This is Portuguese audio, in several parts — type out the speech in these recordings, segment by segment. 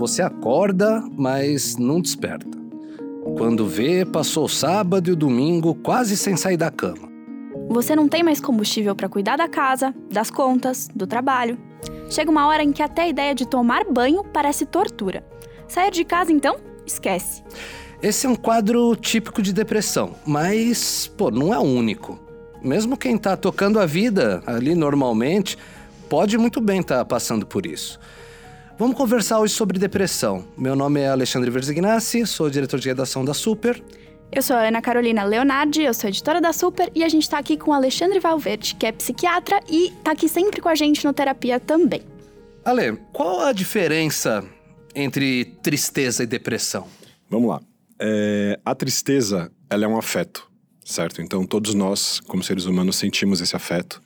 você acorda, mas não desperta. Quando vê, passou o sábado e o domingo quase sem sair da cama. Você não tem mais combustível para cuidar da casa, das contas, do trabalho. Chega uma hora em que até a ideia de tomar banho parece tortura. Sair de casa, então, esquece. Esse é um quadro típico de depressão, mas, pô, não é o único. Mesmo quem tá tocando a vida ali normalmente, pode muito bem estar tá passando por isso. Vamos conversar hoje sobre depressão. Meu nome é Alexandre Verzignassi, sou diretor de redação da Super. Eu sou a Ana Carolina Leonardi, eu sou editora da Super e a gente está aqui com o Alexandre Valverde, que é psiquiatra e está aqui sempre com a gente no Terapia também. Ale, qual a diferença entre tristeza e depressão? Vamos lá. É, a tristeza, ela é um afeto, certo? Então, todos nós, como seres humanos, sentimos esse afeto.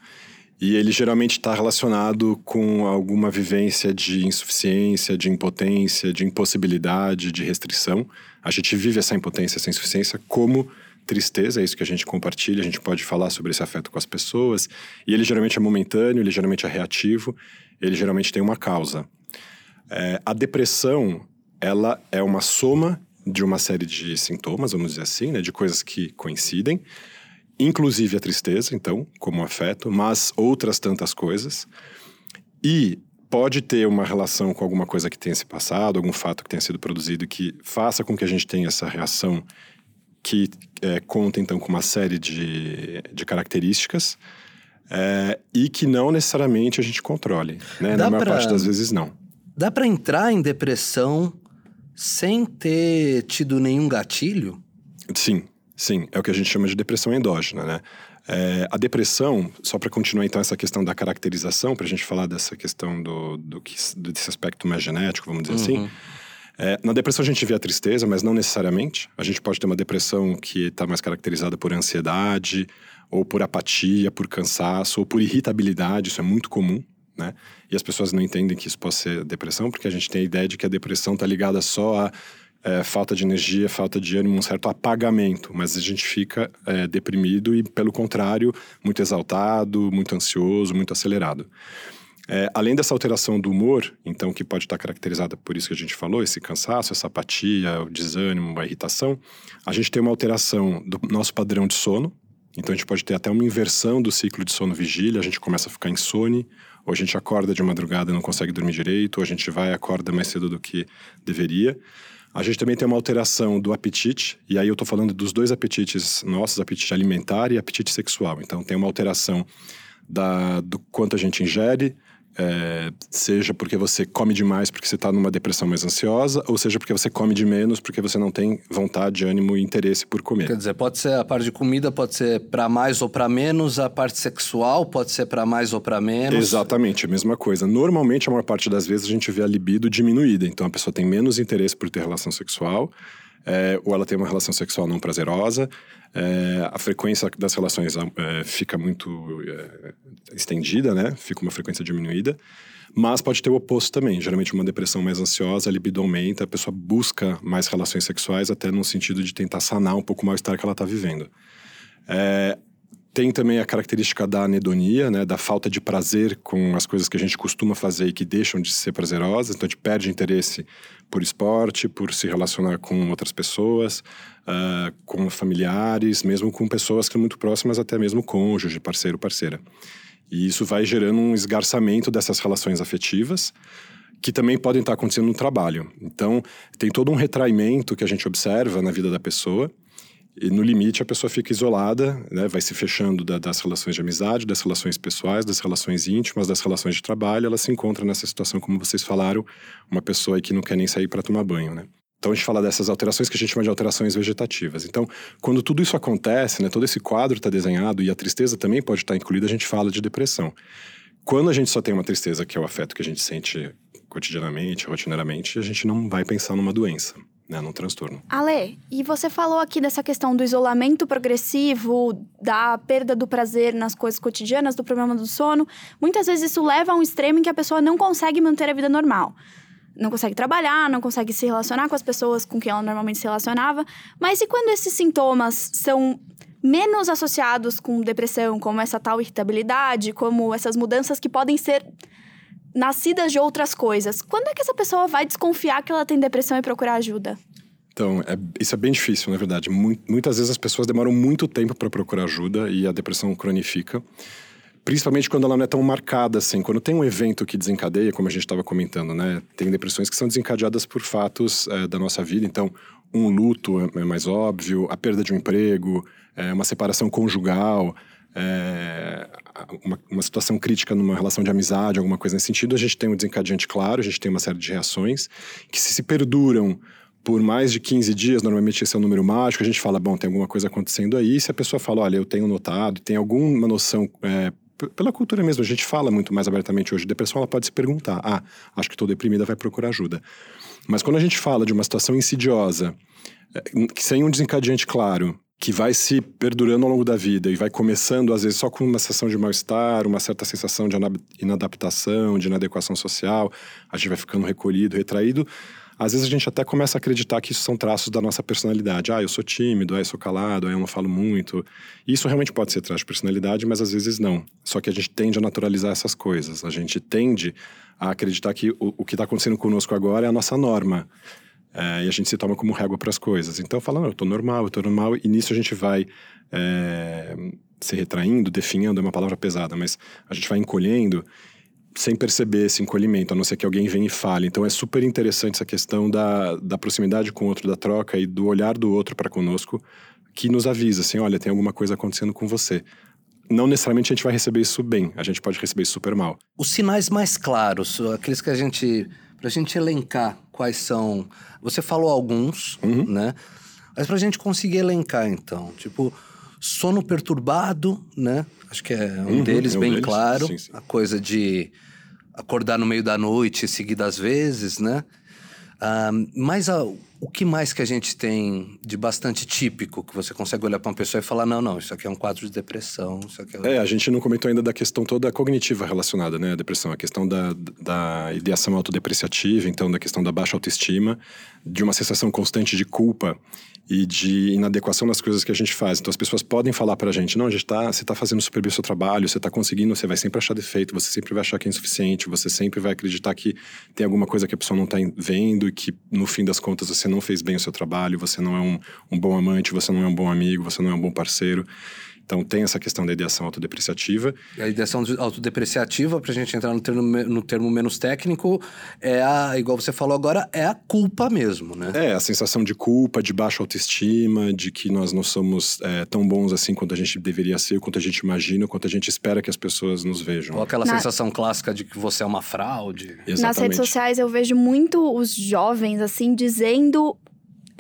E ele geralmente está relacionado com alguma vivência de insuficiência, de impotência, de impossibilidade, de restrição. A gente vive essa impotência, essa insuficiência como tristeza, é isso que a gente compartilha, a gente pode falar sobre esse afeto com as pessoas. E ele geralmente é momentâneo, ele geralmente é reativo, ele geralmente tem uma causa. É, a depressão, ela é uma soma de uma série de sintomas, vamos dizer assim, né, de coisas que coincidem, inclusive a tristeza, então, como afeto, mas outras tantas coisas. E pode ter uma relação com alguma coisa que tenha se passado, algum fato que tenha sido produzido que faça com que a gente tenha essa reação que é, conta então com uma série de, de características é, e que não necessariamente a gente controle, né? Na maior pra, parte das vezes não. Dá para entrar em depressão sem ter tido nenhum gatilho? Sim, sim. É o que a gente chama de depressão endógena, né? É, a depressão, só para continuar então essa questão da caracterização, para a gente falar dessa questão do, do que, desse aspecto mais genético, vamos dizer assim. uhum. assim. É, na depressão a gente vê a tristeza, mas não necessariamente. A gente pode ter uma depressão que está mais caracterizada por ansiedade, ou por apatia, por cansaço, ou por irritabilidade, isso é muito comum né? E as pessoas não entendem que isso pode ser depressão, porque a gente tem a ideia de que a depressão está ligada só a é, falta de energia, falta de ânimo, um certo apagamento, mas a gente fica é, deprimido e, pelo contrário, muito exaltado, muito ansioso, muito acelerado. É, além dessa alteração do humor, então, que pode estar caracterizada por isso que a gente falou, esse cansaço, essa apatia, o desânimo, a irritação, a gente tem uma alteração do nosso padrão de sono, então a gente pode ter até uma inversão do ciclo de sono-vigília, a gente começa a ficar insone, ou a gente acorda de madrugada e não consegue dormir direito, ou a gente vai e acorda mais cedo do que deveria. A gente também tem uma alteração do apetite, e aí eu estou falando dos dois apetites nossos, apetite alimentar e apetite sexual. Então tem uma alteração da, do quanto a gente ingere, é, seja porque você come demais porque você está numa depressão mais ansiosa, ou seja porque você come de menos porque você não tem vontade, ânimo e interesse por comer. Quer dizer, pode ser a parte de comida, pode ser para mais ou para menos, a parte sexual pode ser para mais ou para menos. Exatamente, a mesma coisa. Normalmente, a maior parte das vezes, a gente vê a libido diminuída. Então, a pessoa tem menos interesse por ter relação sexual, é, ou ela tem uma relação sexual não prazerosa, é, a frequência das relações é, fica muito é, estendida, né? Fica uma frequência diminuída. Mas pode ter o oposto também. Geralmente, uma depressão mais ansiosa, a libido aumenta, a pessoa busca mais relações sexuais, até no sentido de tentar sanar um pouco o mal-estar que ela está vivendo. É, tem também a característica da anedonia, né, da falta de prazer com as coisas que a gente costuma fazer e que deixam de ser prazerosas. Então a gente perde interesse por esporte, por se relacionar com outras pessoas, uh, com familiares, mesmo com pessoas que são muito próximas, até mesmo cônjuge, parceiro, parceira. E isso vai gerando um esgarçamento dessas relações afetivas que também podem estar acontecendo no trabalho. Então, tem todo um retraimento que a gente observa na vida da pessoa e no limite a pessoa fica isolada, né? vai se fechando da, das relações de amizade, das relações pessoais, das relações íntimas, das relações de trabalho. Ela se encontra nessa situação, como vocês falaram, uma pessoa que não quer nem sair para tomar banho. Né? Então a gente fala dessas alterações que a gente chama de alterações vegetativas. Então, quando tudo isso acontece, né, todo esse quadro está desenhado e a tristeza também pode estar incluída, a gente fala de depressão. Quando a gente só tem uma tristeza, que é o afeto que a gente sente cotidianamente, rotineiramente, a gente não vai pensar numa doença né, num transtorno. Ale, e você falou aqui dessa questão do isolamento progressivo, da perda do prazer nas coisas cotidianas, do problema do sono. Muitas vezes isso leva a um extremo em que a pessoa não consegue manter a vida normal. Não consegue trabalhar, não consegue se relacionar com as pessoas com quem ela normalmente se relacionava. Mas e quando esses sintomas são menos associados com depressão, como essa tal irritabilidade, como essas mudanças que podem ser nascidas de outras coisas. Quando é que essa pessoa vai desconfiar que ela tem depressão e procurar ajuda? Então, é, isso é bem difícil, na verdade. Muitas vezes as pessoas demoram muito tempo para procurar ajuda e a depressão cronifica. Principalmente quando ela não é tão marcada assim. Quando tem um evento que desencadeia, como a gente estava comentando, né? Tem depressões que são desencadeadas por fatos é, da nossa vida. Então, um luto é, é mais óbvio, a perda de um emprego, é, uma separação conjugal, é, uma, uma, situação crítica numa relação de amizade, alguma coisa nesse sentido, a gente tem um desencadeante claro, a gente tem uma série de reações que se, se perduram por mais de 15 dias, normalmente esse é o número mágico, a gente fala, bom, tem alguma coisa acontecendo aí, se a pessoa fala, olha, eu tenho notado, tem alguma noção, é, pela cultura mesmo, a gente fala muito mais abertamente hoje, depressão, ela pode se perguntar, ah, acho que estou deprimida, vai procurar ajuda. Mas quando a gente fala de uma situação insidiosa, é, sem um desencadeante claro, que vai se perdurando ao longo da vida e vai começando, às vezes, só com uma sensação de mal-estar, uma certa sensação de inadaptação, de inadequação social, a gente vai ficando recolhido, retraído. Às vezes a gente até começa a acreditar que isso são traços da nossa personalidade. Ah, eu sou tímido, ah, eu sou calado, ah, eu não falo muito. Isso realmente pode ser traço de personalidade, mas às vezes não. Só que a gente tende a naturalizar essas coisas. A gente tende a acreditar que o, o que está acontecendo conosco agora é a nossa norma. É, e a gente se toma como régua para as coisas. Então, falando, eu estou normal, eu estou normal, e nisso a gente vai é, se retraindo, definhando, é uma palavra pesada, mas a gente vai encolhendo sem perceber esse encolhimento, a não ser que alguém venha e fale. Então, é super interessante essa questão da, da proximidade com o outro, da troca e do olhar do outro para conosco, que nos avisa, assim, olha, tem alguma coisa acontecendo com você não necessariamente a gente vai receber isso bem, a gente pode receber isso super mal. Os sinais mais claros, aqueles que a gente para a gente elencar quais são. Você falou alguns, uhum. né? Mas para a gente conseguir elencar, então, tipo, sono perturbado, né? Acho que é um uhum, deles, é um bem deles. claro. Sim, sim. A coisa de acordar no meio da noite seguidas vezes, né? Mas a, o que mais que a gente tem de bastante típico que você consegue olhar para uma pessoa e falar não, não, isso aqui é um quadro de depressão, isso aqui é... é a gente não comentou ainda da questão toda cognitiva relacionada, né, à depressão, a questão da, da ideação autodepreciativa, então da questão da baixa autoestima, de uma sensação constante de culpa e de inadequação nas coisas que a gente faz. Então as pessoas podem falar para a gente, não, a gente tá, você está fazendo super bem o seu trabalho, você está conseguindo, você vai sempre achar defeito, você sempre vai achar que é insuficiente, você sempre vai acreditar que tem alguma coisa que a pessoa não está vendo e que no fim das contas você não fez bem o seu trabalho, você não é um, um bom amante, você não é um bom amigo, você não é um bom parceiro. Então tem essa questão da ideação autodepreciativa. A ideação autodepreciativa, para a gente entrar no termo, no termo menos técnico, é a, igual você falou agora, é a culpa mesmo, né? É, a sensação de culpa, de baixa autoestima, de que nós não somos é, tão bons assim quanto a gente deveria ser, quanto a gente imagina, quanto a gente espera que as pessoas nos vejam. Ou aquela Na... sensação clássica de que você é uma fraude. Exatamente. Nas redes sociais eu vejo muito os jovens, assim, dizendo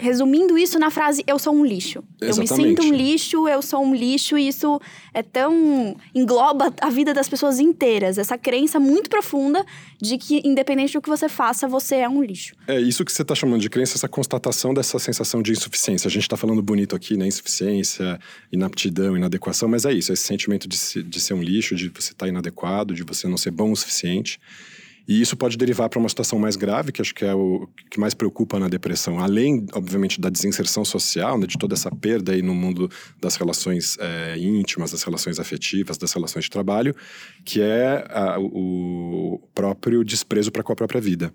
resumindo isso na frase eu sou um lixo. Exatamente. Eu me sinto um lixo, eu sou um lixo, e isso é tão engloba a vida das pessoas inteiras, essa crença muito profunda de que independente do que você faça, você é um lixo. É isso que você está chamando de crença, essa constatação dessa sensação de insuficiência. A gente está falando bonito aqui, né? Insuficiência, inaptidão, inadequação, mas é isso, é esse sentimento de, de ser um lixo, de você estar tá inadequado, de você não ser bom o suficiente. E isso pode derivar para uma situação mais grave, que acho que é o que mais preocupa na depressão. Além, obviamente, da desinserção social, né, de toda essa perda aí no mundo das relações é, íntimas, das relações afetivas, das relações de trabalho, que é a, o próprio desprezo para com a própria vida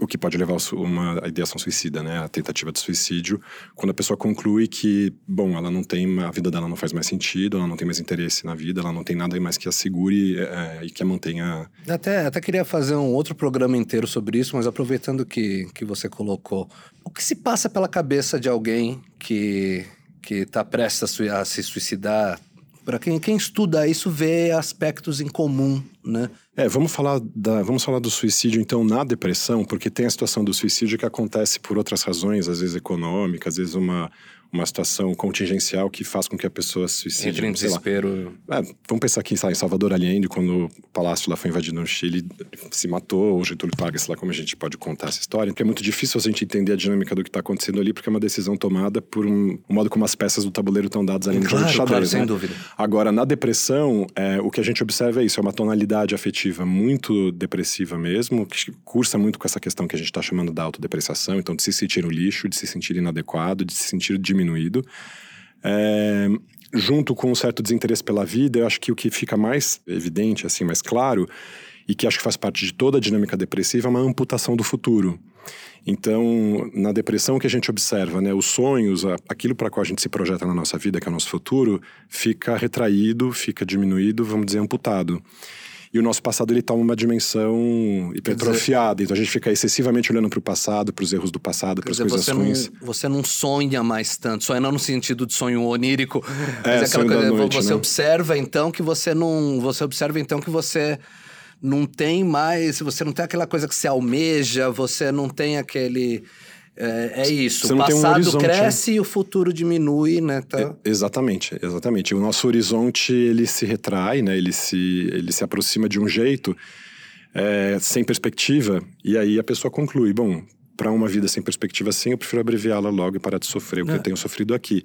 o que pode levar a uma ideação suicida, né? A tentativa de suicídio, quando a pessoa conclui que, bom, ela não tem, a vida dela não faz mais sentido, ela não tem mais interesse na vida, ela não tem nada mais que a segure é, e que a mantenha. Até, até queria fazer um outro programa inteiro sobre isso, mas aproveitando que, que você colocou, o que se passa pela cabeça de alguém que que está prestes a se suicidar, para quem, quem estuda isso vê aspectos em comum, né? É, vamos falar, da, vamos falar do suicídio então na depressão, porque tem a situação do suicídio que acontece por outras razões, às vezes econômicas, às vezes uma, uma situação contingencial que faz com que a pessoa se suicide. Entre em desespero. É, vamos pensar aqui em Salvador Allende, quando o palácio lá foi invadido no Chile, se matou, o Getúlio Vargas, sei lá como a gente pode contar essa história, porque é muito difícil a gente entender a dinâmica do que está acontecendo ali, porque é uma decisão tomada por um, um modo como as peças do tabuleiro estão dadas ali no claro, jogo de xadrez. Claro, sem né? dúvida. Agora, na depressão, é, o que a gente observa é isso, é uma tonalidade afetiva muito depressiva mesmo, que cursa muito com essa questão que a gente está chamando da autodepreciação, então de se sentir um lixo, de se sentir inadequado, de se sentir diminuído. É, junto com um certo desinteresse pela vida, eu acho que o que fica mais evidente, assim, mais claro, e que acho que faz parte de toda a dinâmica depressiva, é uma amputação do futuro. Então, na depressão, que a gente observa, né? Os sonhos, aquilo para qual a gente se projeta na nossa vida, que é o nosso futuro, fica retraído, fica diminuído, vamos dizer, amputado. E o nosso passado ele toma uma dimensão hipertrofiada. Dizer, então a gente fica excessivamente olhando para o passado, para os erros do passado, para as coisas você ruins. Não, você não sonha mais tanto, sonha não no sentido de sonho onírico, é, mas é aquela coisa, noite, você né? observa então que você não, você observa então que você não tem mais, você não tem aquela coisa que se almeja, você não tem aquele. É, é isso. Você o tem um passado horizonte, cresce e o futuro diminui, né? Tá? É, exatamente, exatamente. O nosso horizonte ele se retrai, né? Ele se, ele se aproxima de um jeito é, sem perspectiva e aí a pessoa conclui, bom, para uma vida sem perspectiva assim, eu prefiro abreviá-la logo e parar de sofrer o que É. eu tenho sofrido aqui.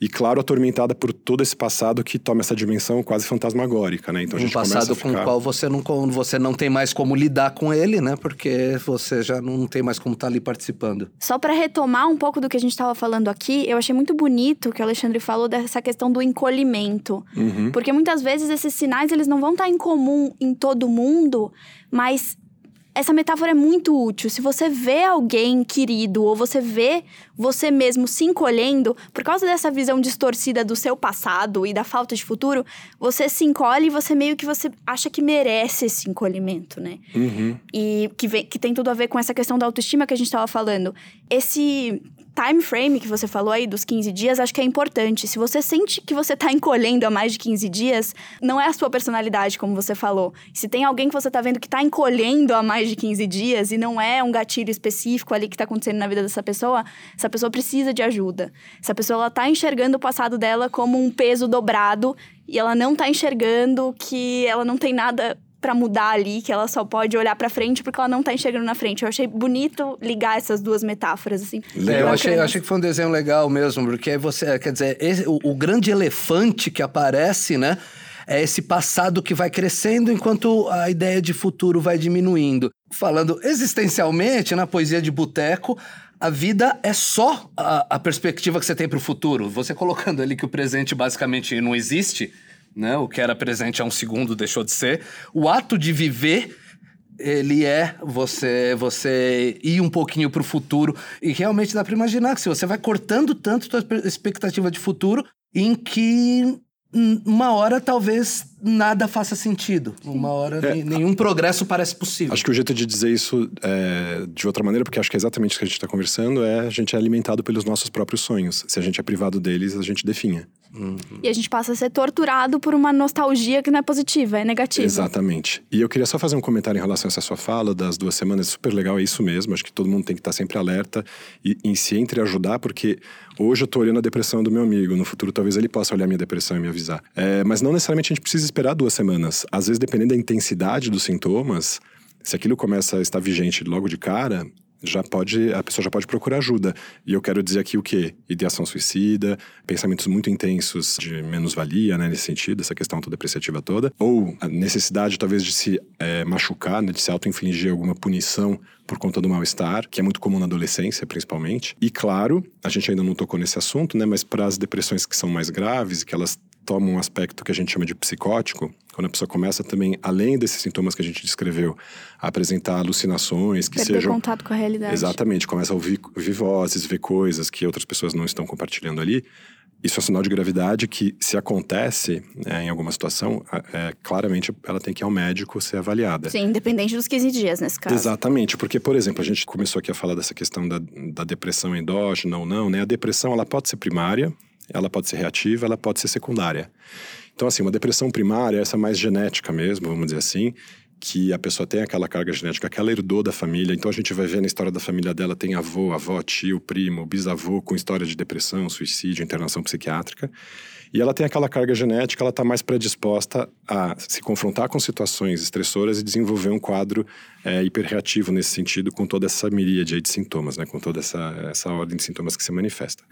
E claro, atormentada por todo esse passado que toma essa dimensão quase fantasmagórica, né? Então a um gente começa passado a com ficar... o qual você não, com- você não tem mais como lidar com ele, né? Porque você já não tem mais como estar ali participando. Só para retomar um pouco do que a gente estava falando aqui, eu achei muito bonito que o Alexandre falou dessa questão do encolhimento. Uhum. Porque muitas vezes esses sinais eles não vão estar em comum em todo mundo, mas essa metáfora é muito útil. Se você vê alguém querido ou você vê você mesmo se encolhendo, por causa dessa visão distorcida do seu passado e da falta de futuro, você se encolhe e você meio que você acha que merece esse encolhimento, né? Uhum. e que, vem- que tem tudo a ver com essa questão da autoestima que a gente estava falando. Esse time frame que você falou aí dos 15 dias, acho que é importante. Se você sente que você tá encolhendo há mais de 15 dias, não é a sua personalidade, como você falou. Se tem alguém que você tá vendo que tá encolhendo há mais de 15 dias e não é um gatilho específico ali que tá acontecendo na vida dessa pessoa, essa pessoa precisa de ajuda. Essa pessoa ela tá enxergando o passado dela como um peso dobrado e ela não tá enxergando que ela não tem nada pra mudar ali, que ela só pode olhar pra frente porque ela não tá enxergando na frente. Eu achei bonito ligar essas duas metáforas, assim. É, eu achei, achei que foi um desenho legal mesmo, porque você, quer dizer, esse- o, o grande elefante que aparece, né? É esse passado que vai crescendo enquanto a ideia de futuro vai diminuindo. Falando existencialmente, na poesia de boteco, a vida é só a, a perspectiva que você tem para o futuro. Você colocando ali que o presente basicamente não existe, né? O que era presente há um segundo deixou de ser. O ato de viver ele é você você ir um pouquinho pro futuro e realmente dá para imaginar que se você vai cortando tanto tua expectativa de futuro em que uma hora talvez nada faça sentido, uma hora É, nem- nenhum progresso parece possível. Acho que o jeito de dizer isso é, de outra maneira, porque acho que é exatamente isso que a gente está conversando, é a gente é alimentado pelos nossos próprios sonhos. Se a gente é privado deles, a gente definha. E a gente passa a ser torturado por uma nostalgia que não é positiva, é negativa. Exatamente. E eu queria só fazer um comentário em relação a essa sua fala das duas semanas. Super legal, é isso mesmo. Acho que todo mundo tem que estar sempre alerta e em se entreajudar, porque hoje eu tô olhando a depressão do meu amigo. No futuro, talvez ele possa olhar minha depressão e me avisar. É, mas não necessariamente a gente precisa esperar duas semanas. Às vezes, dependendo da intensidade dos sintomas, se aquilo começa a estar vigente logo de cara, já pode, a pessoa já pode procurar ajuda. E eu quero dizer aqui o quê? Ideação suicida, pensamentos muito intensos de menos-valia, né, nesse sentido, essa questão autodepreciativa toda. Ou a necessidade, talvez, de se eh, machucar, né, de se auto-infligir alguma punição por conta do mal-estar, que é muito comum na adolescência, principalmente. E, claro, a gente ainda não tocou nesse assunto, né, mas para as depressões que são mais graves que elas tomam um aspecto que a gente chama de psicótico, quando a pessoa começa também, além desses sintomas que a gente descreveu, a apresentar alucinações que Perder sejam contato com a realidade. Exatamente, começa a ouvir, ouvir vozes, ver coisas que outras pessoas não estão compartilhando ali. Isso é sinal de gravidade que, se acontece é, em alguma situação, é, claramente ela tem que ir ao médico ser avaliada. Sim, independente dos 15 dias nesse caso. Exatamente, porque, por exemplo, a gente começou aqui a falar dessa questão da, da depressão endógena ou não, né? A depressão, ela pode ser primária, ela pode ser reativa, ela pode ser secundária. Então, assim, uma depressão primária, essa mais genética mesmo, vamos dizer assim, que a pessoa tem aquela carga genética que ela herdou da família. Então, a gente vai ver na história da família dela, tem avô, avó, tio, primo, bisavô com história de depressão, suicídio, internação psiquiátrica. E ela tem aquela carga genética, ela está mais predisposta a se confrontar com situações estressoras e desenvolver um quadro é, hiperreativo nesse sentido, com toda essa miríade de sintomas, né? com toda essa, essa ordem de sintomas que se manifesta.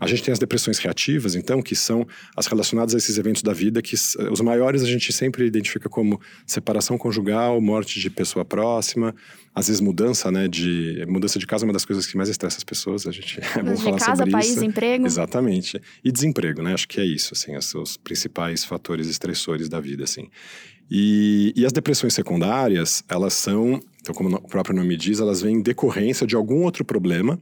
A gente tem as depressões reativas, então, que são as relacionadas a esses eventos da vida, que os maiores a gente sempre identifica como separação conjugal, morte de pessoa próxima, às vezes mudança, né, de mudança de casa é uma das coisas que mais estressa as pessoas. A gente é bom de falar casa, sobre país, isso. emprego. Exatamente. E desemprego, né? Acho que é isso, assim, os principais fatores estressores da vida, assim. E, e as depressões secundárias, elas são, então como o próprio nome diz, elas vêm em decorrência de algum outro problema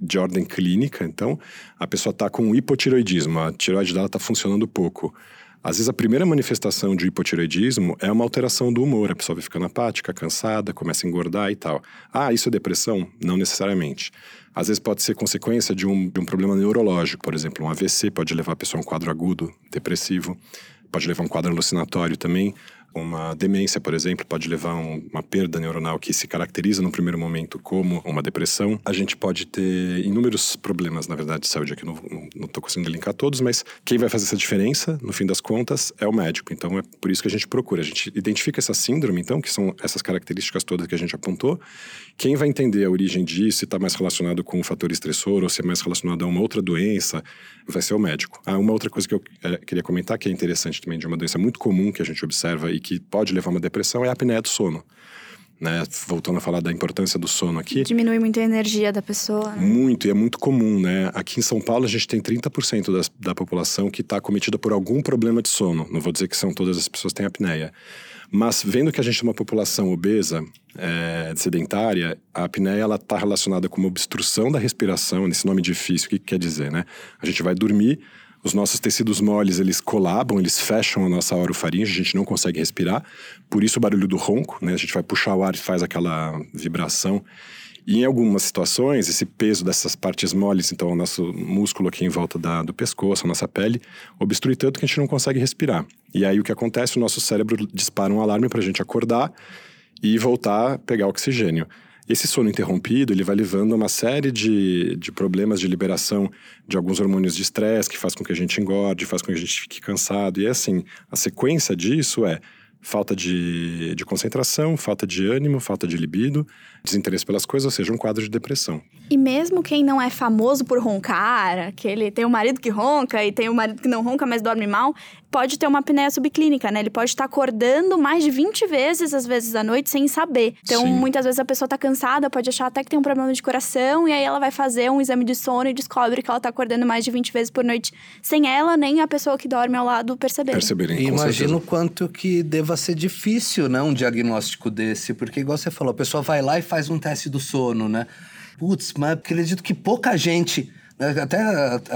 de ordem clínica. Então, a pessoa está com hipotiroidismo, a tiroide dela está funcionando pouco. Às vezes a primeira manifestação de hipotireoidismo é uma alteração do humor. A pessoa vai ficando apática, cansada, começa a engordar e tal. Ah, isso é depressão? Não necessariamente. Às vezes pode ser consequência de um, de um problema neurológico, por exemplo, um AVC pode levar a pessoa a um quadro agudo, depressivo, pode levar a um quadro alucinatório também. Uma demência, por exemplo, pode levar a um, uma perda neuronal que se caracteriza no primeiro momento como uma depressão. A gente pode ter inúmeros problemas, na verdade, de saúde. Aqui não estou conseguindo linkar todos, mas quem vai fazer essa diferença, no fim das contas, é o médico. Então é por isso que a gente procura. A gente identifica essa síndrome, então, que são essas características todas que a gente apontou. Quem vai entender a origem disso, se está mais relacionado com um fator estressor ou se é mais relacionado a uma outra doença, vai ser o médico. Ah, uma outra coisa que eu é, queria comentar, que é interessante também, de uma doença muito comum que a gente observa e que pode levar a uma depressão, é a apneia do sono. Né? Voltando a falar da importância do sono aqui. Diminui muito a energia da pessoa. Né? Muito, e é muito comum, né? Aqui em São Paulo a gente tem 30% das, da população que está cometida por algum problema de sono. Não vou dizer que são todas as pessoas que têm apneia. Mas vendo que a gente tem uma população obesa, é, sedentária, a apneia ela está relacionada com uma obstrução da respiração, nesse nome difícil, o que, que quer dizer, né? A gente vai dormir, os nossos tecidos moles, eles colabam, eles fecham a nossa orofaringe, a gente não consegue respirar. Por isso o barulho do ronco, né? A gente vai puxar o ar e faz aquela vibração. E em algumas situações, esse peso dessas partes moles, então o nosso músculo aqui em volta da, do pescoço, a nossa pele, obstrui tanto que a gente não consegue respirar. E aí o que acontece? O nosso cérebro dispara um alarme para a gente acordar e voltar a pegar oxigênio. Esse sono interrompido, ele vai levando a uma série de, de problemas de liberação de alguns hormônios de estresse, que faz com que a gente engorde, faz com que a gente fique cansado. E é assim, a sequência disso é falta de, de concentração, falta de ânimo, falta de libido, desinteresse pelas coisas, ou seja, um quadro de depressão. E mesmo quem não é famoso por roncar, que ele tem um marido que ronca e tem um marido que não ronca, mas dorme mal, pode ter uma apneia subclínica, né? Ele pode estar acordando mais de 20 vezes, às vezes, à noite, sem saber. Então, Sim. muitas vezes a pessoa está cansada, pode achar até que tem um problema de coração, e aí ela vai fazer um exame de sono e descobre que ela está acordando mais de 20 vezes por noite, sem ela nem a pessoa que dorme ao lado perceber. Perceberem, E imagino quanto que deva ser difícil, né, um diagnóstico desse, porque igual você falou, a pessoa vai lá e faz um teste do sono, né? Putz, mas acredito que pouca gente, né, até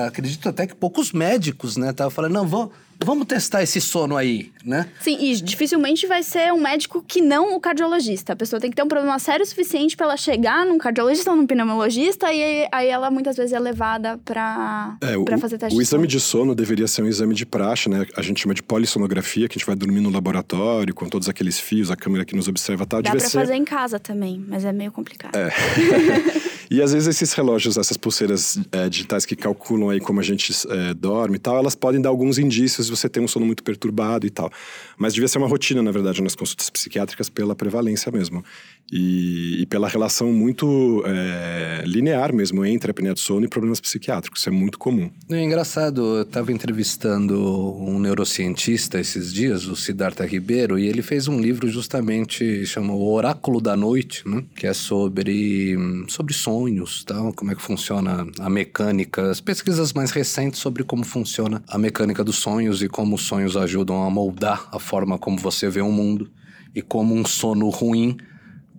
acredito até que poucos médicos, né, tava falando, não, vamos, vamos testar esse sono aí, né? Sim, e dificilmente vai ser um médico que não o cardiologista. A pessoa tem que ter um problema sério o suficiente para ela chegar num cardiologista ou num pneumologista, e aí, ela muitas vezes é levada para É, o, pra fazer teste o de exame sono. de sono deveria ser um exame de praxe, né? A gente chama de polissonografia, que a gente vai dormir no laboratório, com todos aqueles fios, a câmera que nos observa tal. Dá Devia pra ser... fazer em casa também, mas é meio complicado. É. e às vezes esses relógios, essas pulseiras é, digitais que calculam aí como a gente é, dorme e tal, elas podem dar alguns indícios se você tem um sono muito perturbado e tal. Mas devia ser uma rotina, na verdade, nas consultas psiquiátricas pela prevalência mesmo. E, e pela relação muito é, linear mesmo entre a apneia do sono e problemas psiquiátricos. Isso é muito comum. É engraçado, eu estava entrevistando um neurocientista esses dias, o Siddhartha Ribeiro, e ele fez um livro justamente chamado O Oráculo da Noite, né? que é sobre, sobre sonhos, tal, como é que funciona a mecânica, as pesquisas mais recentes sobre como funciona a mecânica dos sonhos e como os sonhos ajudam a moldar a forma como você vê o mundo e como um sono ruim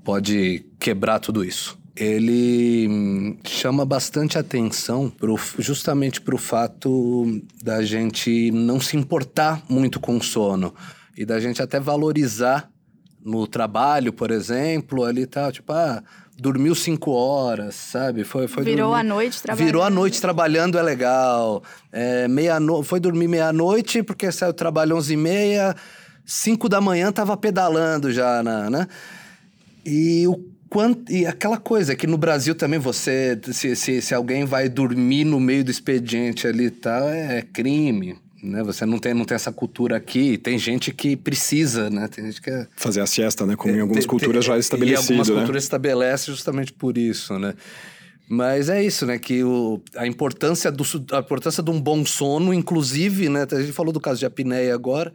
pode quebrar tudo isso. Ele hum, chama bastante atenção pro, justamente para o fato da gente não se importar muito com o sono e da gente até valorizar no trabalho, por exemplo, ali tá, tipo, ah, dormiu cinco horas, sabe? Foi, foi Virou dormir- a noite trabalhando. Virou a noite trabalhando é legal. É, meia no... Foi dormir meia-noite porque saiu trabalho onze e meia, cinco da manhã tava pedalando já, na, né? E o quanto e aquela coisa que no Brasil também você se, se, se alguém vai dormir no meio do expediente ali e tal é crime, né? Você não tem, não tem essa cultura aqui. Tem gente que precisa, né? Tem gente que é... Fazer a siesta, né? Como em algumas tem- culturas já tem- é estabelecido, E algumas né? culturas estabelecem justamente por isso, né? Mas é isso, né? Que o, a, importância do, a importância de um bom sono, inclusive, né? A gente falou do caso de apneia agora,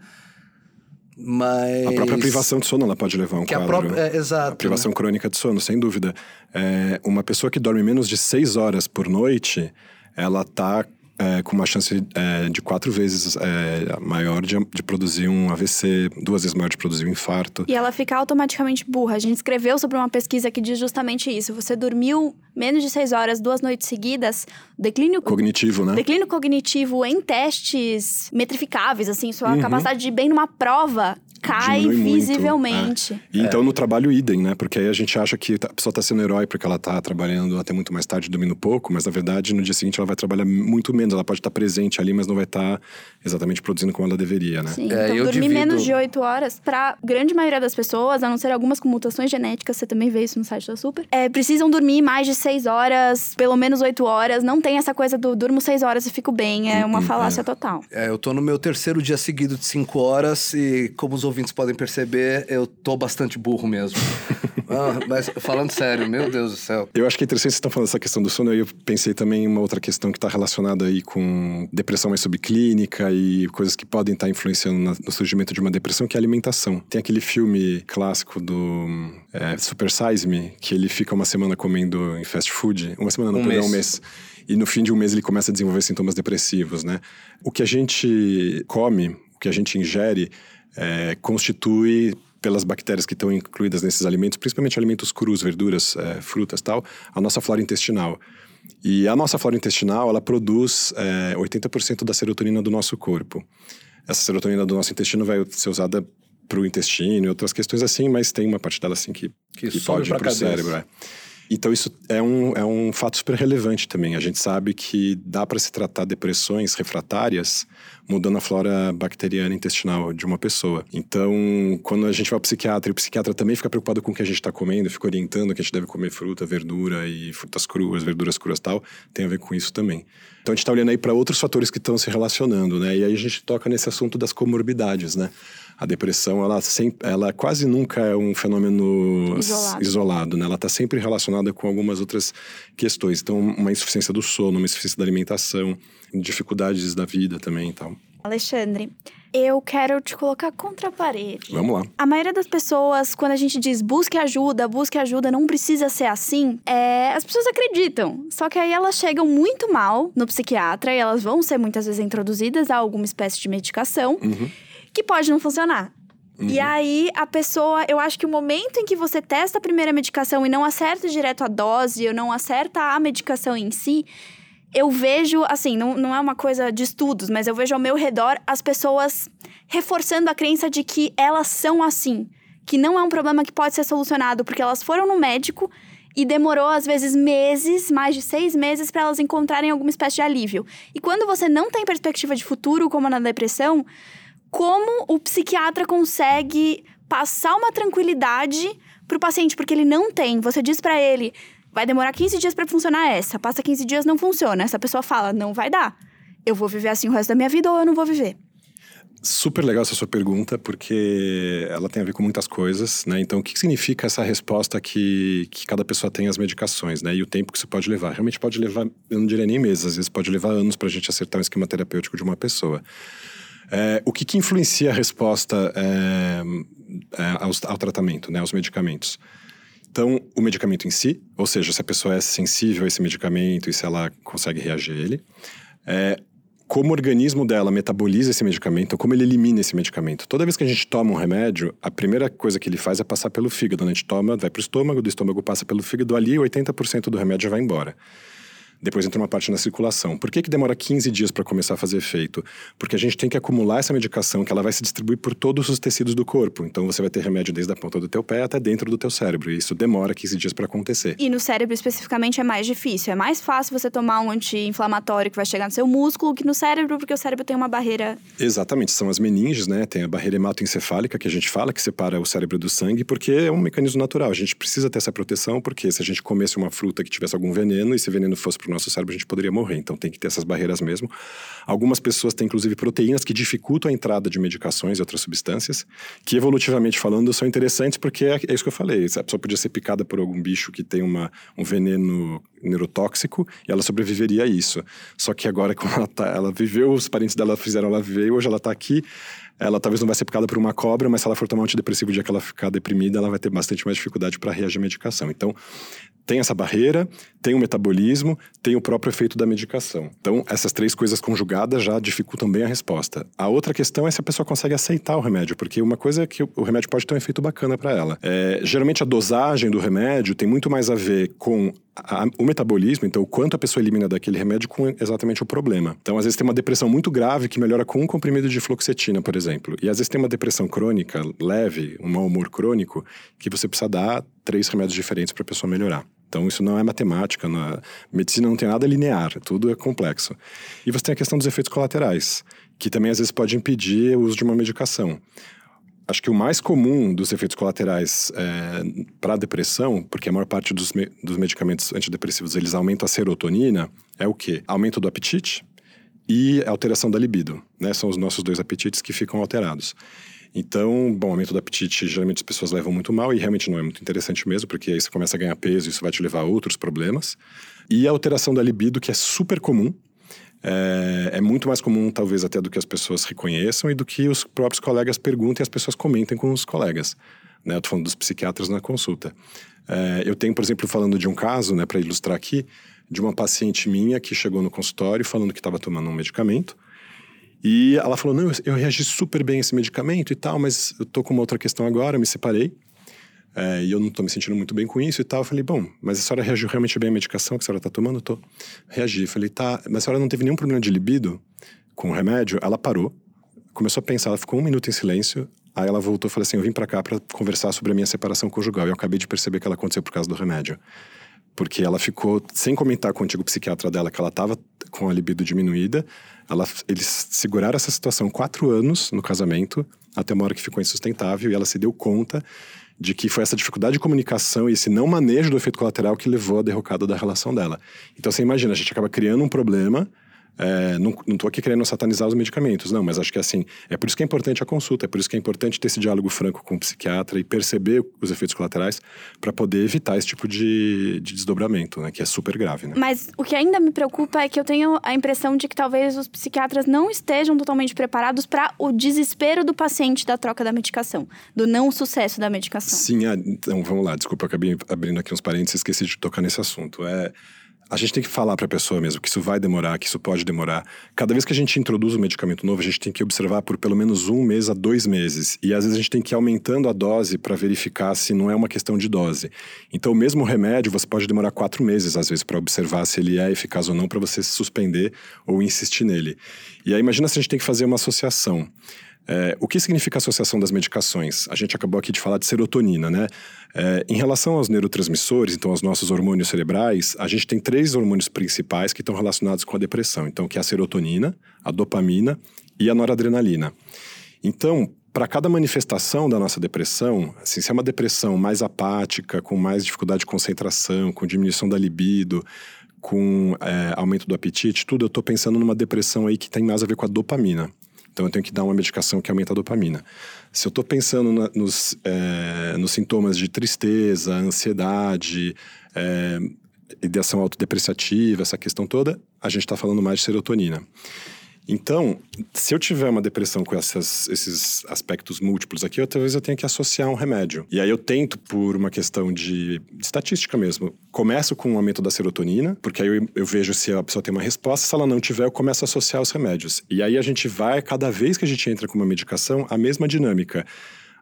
mas... A própria privação de sono ela pode levar a um Que a quadro. própria- é, exato, A privação crônica de sono, sem dúvida. É, uma pessoa que dorme menos de seis horas por noite, ela tá é, com uma chance é, de quatro vezes é, maior de, de produzir um AVC, duas vezes maior de produzir um infarto. E ela fica automaticamente burra. A gente escreveu sobre uma pesquisa que diz justamente isso. Você dormiu menos de seis horas, duas noites seguidas, declínio Cognitivo, né? Declínio cognitivo em testes metrificáveis, assim, sua Uhum. capacidade de ir bem numa prova cai muito, visivelmente. é. E então no trabalho idem, né? Porque aí a gente acha que a pessoa tá sendo herói porque ela tá trabalhando até muito mais tarde, dormindo pouco, mas na verdade no dia seguinte ela vai trabalhar muito menos, ela pode estar presente ali, mas não vai estar exatamente produzindo como ela deveria, né? Sim, É, então eu dormir divido- menos de oito horas, pra grande maioria das pessoas, a não ser algumas com mutações genéticas, você também vê isso no site da Super, é, precisam dormir mais de seis horas, pelo menos oito horas. Não tem essa coisa do durmo seis horas e fico bem. É uma falácia total. É, eu tô no meu terceiro dia seguido de cinco horas e, como os ouvintes podem perceber, eu tô bastante burro mesmo. Ah, mas falando sério, meu Deus do céu. Eu acho que é interessante vocês estão falando dessa questão do sono. Eu pensei também em uma outra questão que está relacionada aí com depressão mais subclínica e coisas que podem estar influenciando na- no surgimento de uma depressão, que é a alimentação. Tem aquele filme clássico do é, Super Size Me, que ele fica uma semana comendo em fast food. Uma semana não, Um perdão, um mês. E no fim de um mês ele começa a desenvolver sintomas depressivos, né? O que a gente come, o que a gente ingere, é, constitui pelas bactérias que estão incluídas nesses alimentos, principalmente alimentos crus, verduras, é, frutas tal, a nossa flora intestinal. E a nossa flora intestinal, ela produz é, 80% da serotonina do nosso corpo. Essa serotonina do nosso intestino vai ser usada para o intestino e outras questões assim, mas tem uma parte dela assim que, Que que pode ir para o cérebro. É. Então isso é um, é um fato super relevante também. A gente sabe que dá para se tratar depressões refratárias mudando a flora bacteriana intestinal de uma pessoa. Então, quando a gente vai ao psiquiatra, e o psiquiatra também fica preocupado com o que a gente está comendo, fica orientando que a gente deve comer fruta, verdura e frutas cruas, verduras cruas tal, tem a ver com isso também. Então a gente está olhando aí para outros fatores que estão se relacionando, né? E aí a gente toca nesse assunto das comorbidades, né? A depressão, ela, sempre, ela quase nunca é um fenômeno Isolado. isolado, né? Ela está sempre relacionada com algumas outras questões. Então, uma insuficiência do sono, uma insuficiência da alimentação, dificuldades da vida também e tal. Alexandre, eu quero te colocar contra a parede. Vamos lá. A maioria das pessoas, quando a gente diz busque ajuda, busque ajuda, não precisa ser assim, é, as pessoas acreditam. Só que aí elas chegam muito mal no psiquiatra e elas vão ser muitas vezes introduzidas a alguma espécie de medicação que pode não funcionar. E aí, a pessoa, eu acho que o momento em que você testa a primeira medicação e não acerta direto a dose, ou não acerta a medicação em si, eu vejo, assim, não, não é uma coisa de estudos, mas eu vejo ao meu redor as pessoas reforçando a crença de que elas são assim. Que não é um problema que pode ser solucionado, porque elas foram no médico e demorou, às vezes, meses, mais de seis meses, para elas encontrarem alguma espécie de alívio. E quando você não tem perspectiva de futuro, como na depressão, como o psiquiatra consegue passar uma tranquilidade pro paciente, porque ele não tem. Você diz pra ele, vai demorar 15 dias pra funcionar essa, passa 15 dias não funciona. Essa pessoa fala, não vai dar. Eu vou viver assim o resto da minha vida ou eu não vou viver. Super legal essa sua pergunta, porque ela tem a ver com muitas coisas, né? Então, o que significa essa resposta que, que cada pessoa tem às medicações, né? E o tempo que isso pode levar. Realmente pode levar, eu não diria nem meses, às vezes pode levar anos para a gente acertar um esquema terapêutico de uma pessoa. É, o que, que influencia a resposta é, é, ao, ao tratamento, né? Aos medicamentos? Então, o medicamento em si, ou seja, se a pessoa é sensível a esse medicamento e se ela consegue reagir a ele. É, como o organismo dela metaboliza esse medicamento, como ele elimina esse medicamento. Toda vez que a gente toma um remédio, a primeira coisa que ele faz é passar pelo fígado. A gente toma, vai para o estômago, do estômago passa pelo fígado, ali 80% do remédio vai embora. Depois entra uma parte na circulação. Por que, que demora 15 dias para começar a fazer efeito? Porque a gente tem que acumular essa medicação que ela vai se distribuir por todos os tecidos do corpo. Então você vai ter remédio desde a ponta do teu pé até dentro do teu cérebro. E isso demora 15 dias para acontecer. E no cérebro especificamente é mais difícil. É mais fácil você tomar um anti-inflamatório que vai chegar no seu músculo que no cérebro, porque o cérebro tem uma barreira. Exatamente, são as meninges, né? Tem a barreira hematoencefálica que a gente fala, que separa o cérebro do sangue, porque é um mecanismo natural. A gente precisa ter essa proteção, porque se a gente comesse uma fruta que tivesse algum veneno e esse veneno fosse para o nosso cérebro, a gente poderia morrer. Então tem que ter essas barreiras mesmo. Algumas pessoas têm, inclusive, proteínas que dificultam a entrada de medicações e outras substâncias, que evolutivamente falando são interessantes porque é, é isso que eu falei. A pessoa podia ser picada por algum bicho que tem uma, um veneno neurotóxico e ela sobreviveria a isso. Só que agora, como ela, tá, ela viveu, os parentes dela fizeram ela viver, hoje ela está aqui ela talvez não vai ser picada por uma cobra, mas se ela for tomar um antidepressivo o dia que ela ficar deprimida, ela vai ter bastante mais dificuldade para reagir à medicação. Então, tem essa barreira, tem o metabolismo, tem o próprio efeito da medicação. Então, essas três coisas conjugadas já dificultam bem a resposta. A outra questão é se a pessoa consegue aceitar o remédio, porque uma coisa é que o remédio pode ter um efeito bacana para ela. É, geralmente, a dosagem do remédio tem muito mais a ver com a, o metabolismo, então o quanto a pessoa elimina daquele remédio com exatamente o problema. Então, às vezes tem uma depressão muito grave que melhora com um comprimido de fluoxetina, por exemplo. E às vezes tem uma depressão crônica, leve, um mau humor crônico, que você precisa dar três remédios diferentes para a pessoa melhorar. Então, isso não é matemática, não é... medicina não tem nada linear, tudo é complexo. E você tem a questão dos efeitos colaterais, que também às vezes pode impedir o uso de uma medicação. Acho que o mais comum dos efeitos colaterais é, para a depressão, porque a maior parte dos, me dos medicamentos antidepressivos eles aumentam a serotonina, é o quê? Aumento do apetite e alteração da libido. Né? São os nossos dois apetites que ficam alterados. Então, bom, aumento do apetite geralmente as pessoas levam muito mal e realmente não é muito interessante mesmo, porque aí você começa a ganhar peso e isso vai te levar a outros problemas. E a alteração da libido, que é super comum, é, é, muito mais comum, talvez, até do que as pessoas reconheçam e do que os próprios colegas perguntem e as pessoas comentem com os colegas. Né? Eu tô falando dos psiquiatras na consulta. É, eu tenho, por exemplo, falando de um caso, né, para ilustrar aqui, de uma paciente minha que chegou no consultório falando que estava tomando um medicamento e ela falou: Não, eu reagi super bem a esse medicamento e tal, mas eu tô com uma outra questão agora, me separei. É, e eu não tô me sentindo muito bem com isso e tal. Eu falei, bom, mas a senhora reagiu realmente bem à medicação que a senhora tá tomando? Eu tô. Reagi. Falei, tá, mas a senhora não teve nenhum problema de libido com o remédio? Ela parou, começou a pensar, ela ficou um minuto em silêncio. Aí ela voltou e falou assim: Eu vim para cá para conversar sobre a minha separação conjugal. E eu acabei de perceber que ela aconteceu por causa do remédio porque ela ficou sem comentar com o antigo psiquiatra dela que ela estava com a libido diminuída. Ela, eles seguraram essa situação quatro anos no casamento, até uma hora que ficou insustentável, e ela se deu conta de que foi essa dificuldade de comunicação e esse não manejo do efeito colateral que levou à derrocada da relação dela. Então você imagina, a gente acaba criando um problema é, não, tô aqui querendo satanizar os medicamentos, não, mas acho que assim, é por isso que é importante a consulta, é por isso que é importante ter esse diálogo franco com o psiquiatra e perceber os efeitos colaterais para poder evitar esse tipo de, de, desdobramento, né, que é super grave. Né? Mas o que ainda me preocupa é que eu tenho a impressão de que talvez os psiquiatras não estejam totalmente preparados para o desespero do paciente da troca da medicação, do não sucesso da medicação. Sim, ah, então vamos lá, desculpa, eu acabei abrindo aqui uns parênteses, esqueci de tocar nesse assunto. É a gente tem que falar para a pessoa mesmo que isso vai demorar, que isso pode demorar. Cada vez que a gente introduz um medicamento novo, a gente tem que observar por pelo menos um mês a dois meses. E às vezes a gente tem que ir aumentando a dose para verificar se não é uma questão de dose. Então, o mesmo remédio, você pode demorar quatro meses, às vezes, para observar se ele é eficaz ou não, para você suspender ou insistir nele. E aí, imagina se a gente tem que fazer uma associação. É, o que significa a associação das medicações? A gente acabou aqui de falar de serotonina, né? É, em relação aos neurotransmissores, então aos nossos hormônios cerebrais, a gente tem três hormônios principais que estão relacionados com a depressão. Então, que é a serotonina, a dopamina e a noradrenalina. Então, para cada manifestação da nossa depressão, assim, se é uma depressão mais apática, com mais dificuldade de concentração, com diminuição da libido, com é, aumento do apetite, tudo, eu estou pensando numa depressão aí que tem mais a ver com a dopamina. Então eu tenho que dar uma medicação que aumenta a dopamina. Se eu estou pensando na, nos, é, nos sintomas de tristeza, ansiedade, é, ideação autodepreciativa, essa questão toda, a gente está falando mais de serotonina. Então, se eu tiver uma depressão com essas, esses aspectos múltiplos aqui, eu, talvez eu tenha que associar um remédio. E aí eu tento, por uma questão de, de estatística mesmo, começo com um aumento da serotonina, porque aí eu, eu, vejo se a pessoa tem uma resposta. Se ela não tiver, eu começo a associar os remédios. E aí a gente vai, cada vez que a gente entra com uma medicação, a mesma dinâmica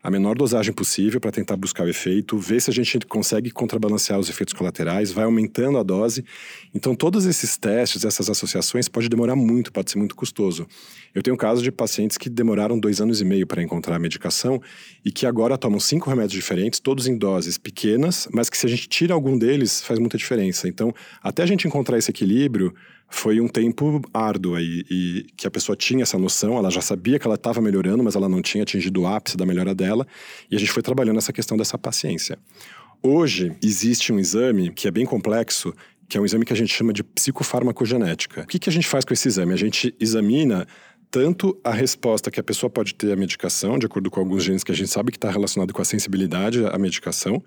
a menor dosagem possível para tentar buscar o efeito, ver se a gente consegue contrabalancear os efeitos colaterais, vai aumentando a dose. Então, todos esses testes, essas associações, pode demorar muito, pode ser muito custoso. Eu tenho casos de pacientes que demoraram dois anos e meio para encontrar a medicação e que agora tomam cinco remédios diferentes, todos em doses pequenas, mas que se a gente tira algum deles, faz muita diferença. Então, até a gente encontrar esse equilíbrio, foi um tempo árduo aí, e que a pessoa tinha essa noção, ela já sabia que ela estava melhorando, mas ela não tinha atingido o ápice da melhora dela, e a gente foi trabalhando essa questão dessa paciência. Hoje existe um exame que é bem complexo, que é um exame que a gente chama de psicofarmacogenética. O que, que a gente faz com esse exame? A gente examina tanto a resposta que a pessoa pode ter à medicação, de acordo com alguns genes que a gente sabe que está relacionado com a sensibilidade à medicação,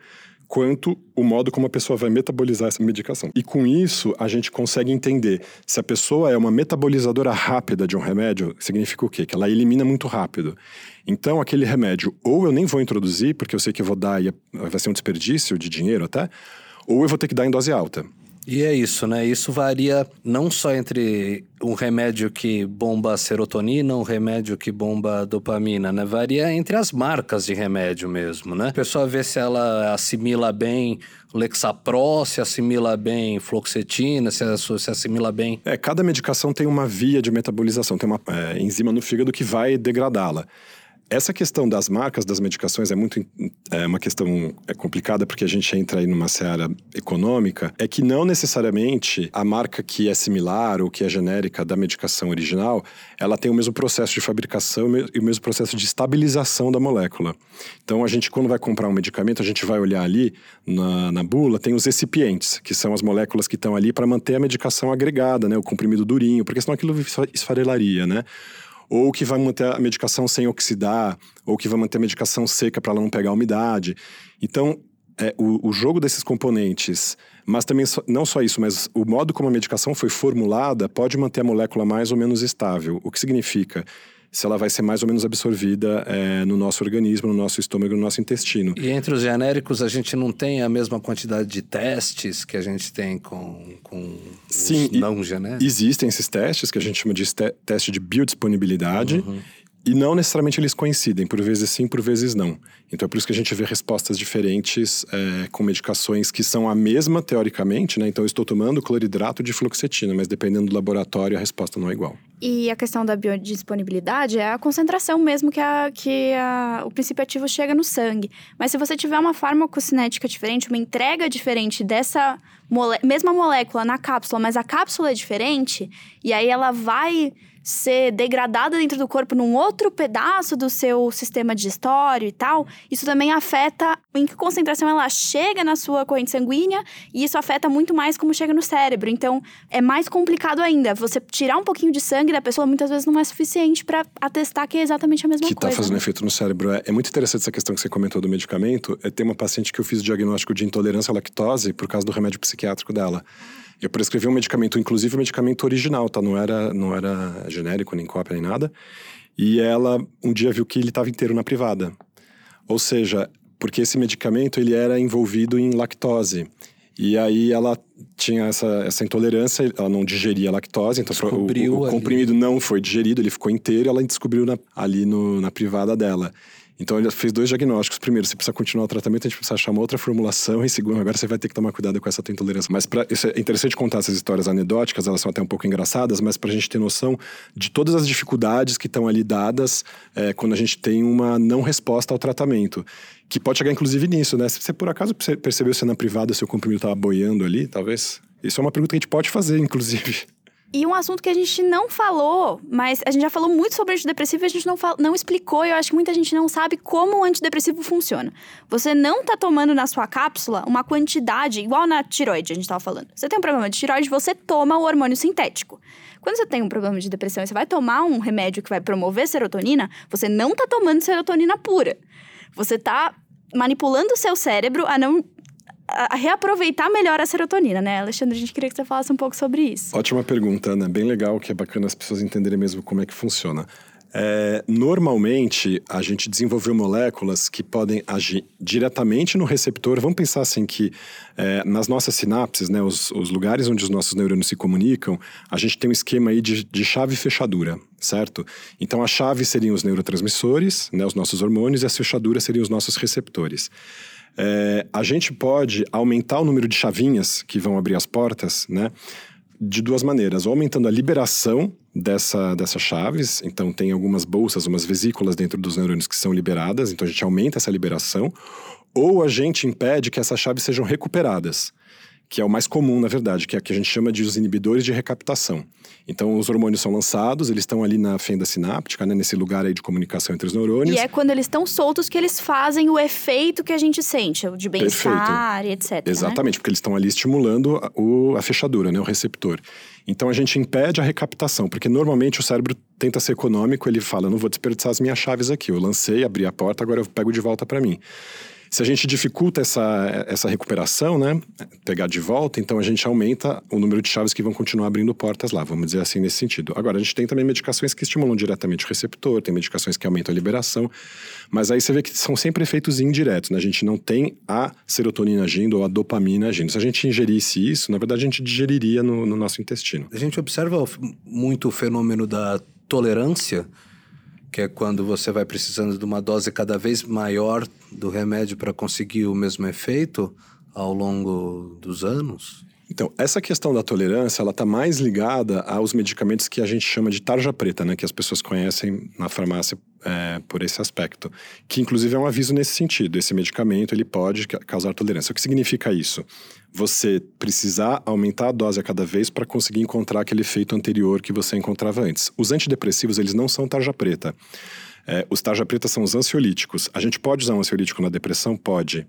quanto o modo como a pessoa vai metabolizar essa medicação. E com isso, a gente consegue entender se a pessoa é uma metabolizadora rápida de um remédio, significa o quê? Que ela elimina muito rápido. Então, aquele remédio, ou eu nem vou introduzir, porque eu sei que eu vou dar e vai ser um desperdício de dinheiro até, ou eu vou ter que dar em dose alta. E é isso, né? Isso varia não só entre um remédio que bomba serotonina, um remédio que bomba dopamina, né? Varia entre as marcas de remédio mesmo, né? A pessoa vê se ela assimila bem Lexapro, se assimila bem fluoxetina, se, se assimila bem... É, cada medicação tem uma via de metabolização, tem uma é, enzima no fígado que vai degradá-la. Essa questão das marcas das medicações é muito é uma questão é complicada porque a gente entra aí numa seara econômica. É que não necessariamente a marca que é similar ou que é genérica da medicação original, ela tem o mesmo processo de fabricação e o mesmo processo de estabilização da molécula. Então a gente quando vai comprar um medicamento, a gente vai olhar ali na, na bula, tem os recipientes, que são as moléculas que estão ali para manter a medicação agregada, né, o comprimido durinho, porque senão aquilo esfarelaria, né? Ou que vai manter a medicação sem oxidar, ou que vai manter a medicação seca para ela não pegar umidade. Então, é, o, o, jogo desses componentes, mas também não só isso, mas o modo como a medicação foi formulada pode manter a molécula mais ou menos estável. O que significa se ela vai ser mais ou menos absorvida é, no nosso organismo, no nosso estômago, no nosso intestino. E entre os genéricos, a gente não tem a mesma quantidade de testes que a gente tem com, com Sim, os não genéricos? Existem esses testes que a gente chama de teste de biodisponibilidade. Uhum. E não necessariamente eles coincidem, por vezes sim, por vezes não. Então é por isso que a gente vê respostas diferentes é, com medicações que são a mesma teoricamente, né? Então eu estou tomando cloridrato de fluoxetina, mas dependendo do laboratório a resposta não é igual. E a questão da biodisponibilidade é a concentração mesmo que, a, que a, o princípio ativo chega no sangue. Mas se você tiver uma farmacocinética diferente, uma entrega diferente dessa mole mesma molécula na cápsula, mas a cápsula é diferente, e aí ela vai ser degradada dentro do corpo num outro pedaço do seu sistema digestório e tal, isso também afeta em que concentração ela chega na sua corrente sanguínea e isso afeta muito mais como chega no cérebro. Então, é mais complicado ainda. Você tirar um pouquinho de sangue da pessoa muitas vezes não é suficiente para atestar que é exatamente a mesma que tá coisa. Que está fazendo né? efeito no cérebro. É, é, muito interessante essa questão que você comentou do medicamento. É, tem uma paciente que eu fiz o diagnóstico de intolerância à lactose por causa do remédio psiquiátrico dela. Eu prescrevi um medicamento, inclusive o um medicamento original, tá? Não era, não era genérico, nem cópia, nem nada. E ela um dia viu que ele estava inteiro na privada. Ou seja, porque esse medicamento ele era envolvido em lactose. E aí ela tinha essa, essa intolerância, ela não digeria lactose, então descobriu o, o comprimido não foi digerido, ele ficou inteiro, ela descobriu na, ali no, na privada dela. Então ele fez dois diagnósticos. Primeiro, você precisa continuar o tratamento, a gente precisa achar uma outra formulação. E segundo, agora você vai ter que tomar cuidado com essa tua intolerância. Mas pra, isso é interessante contar essas histórias anedóticas, elas são até um pouco engraçadas, mas para a gente ter noção de todas as dificuldades que estão ali dadas é, quando a gente tem uma não resposta ao tratamento. Que pode chegar inclusive nisso, né? Se você por acaso percebeu se na privada seu comprimido estava boiando ali, talvez. Isso é uma pergunta que a gente pode fazer, inclusive. E um assunto que a gente não falou, mas a gente já falou muito sobre antidepressivo e a gente não, não explicou, e eu acho que muita gente não sabe como o antidepressivo funciona. Você não tá tomando na sua cápsula uma quantidade, igual na tiroide, a gente tava falando. Você tem um problema de tiroide, você toma o hormônio sintético. Quando você tem um problema de depressão e você vai tomar um remédio que vai promover serotonina, você não tá tomando serotonina pura. Você tá manipulando o seu cérebro a não a reaproveitar melhor a serotonina, né? Alexandre, a gente queria que você falasse um pouco sobre isso. Ótima pergunta, Ana. Bem legal, que é bacana as pessoas entenderem mesmo como é que funciona. É, normalmente, a gente desenvolveu moléculas que podem agir diretamente no receptor. Vamos pensar assim que é, nas nossas sinapses, né, os, os, lugares onde os nossos neurônios se comunicam, a gente tem um esquema aí de, de chave e fechadura, certo? Então, a chave seriam os neurotransmissores, né, os nossos hormônios, e as fechaduras seriam os nossos receptores. É, a gente pode aumentar o número de chavinhas que vão abrir as portas, né? De duas maneiras, ou aumentando a liberação dessa, dessas chaves, então tem algumas bolsas, umas vesículas dentro dos neurônios que são liberadas, então a gente aumenta essa liberação, ou a gente impede que essas chaves sejam recuperadas que é o mais comum, na verdade, que é o que a gente chama de os inibidores de recaptação. Então, os hormônios são lançados, eles estão ali na fenda sináptica, né, nesse lugar aí de comunicação entre os neurônios. E é quando eles estão soltos que eles fazem o efeito que a gente sente, o de bem-estar e etc. né? Exatamente, né? porque eles estão ali estimulando a, o, a fechadura, né, o receptor. Então, a gente impede a recaptação, porque normalmente o cérebro tenta ser econômico, ele fala, não vou desperdiçar as minhas chaves aqui, eu lancei, abri a porta, agora eu pego de volta para mim. Se a gente dificulta essa, essa recuperação, né, pegar de volta, então a gente aumenta o número de chaves que vão continuar abrindo portas lá, vamos dizer assim, nesse sentido. Agora, a gente tem também medicações que estimulam diretamente o receptor, tem medicações que aumentam a liberação, mas aí você vê que são sempre efeitos indiretos, né? A gente não tem a serotonina agindo ou a dopamina agindo. Se a gente ingerisse isso, na verdade, a gente digeriria no, no nosso intestino. A gente observa muito o fenômeno da tolerância que é quando você vai precisando de uma dose cada vez maior do remédio para conseguir o mesmo efeito ao longo dos anos? Então, essa questão da tolerância, ela está mais ligada aos medicamentos que a gente chama de tarja preta, né? Que as pessoas conhecem na farmácia é, por esse aspecto. Que, inclusive, é um aviso nesse sentido. Esse medicamento, ele pode causar tolerância. O que significa isso? Você precisar aumentar a dose a cada vez para conseguir encontrar aquele efeito anterior que você encontrava antes. Os antidepressivos, eles não são tarja preta. É, os tarja preta são os ansiolíticos. A gente pode usar um ansiolítico na depressão? Pode.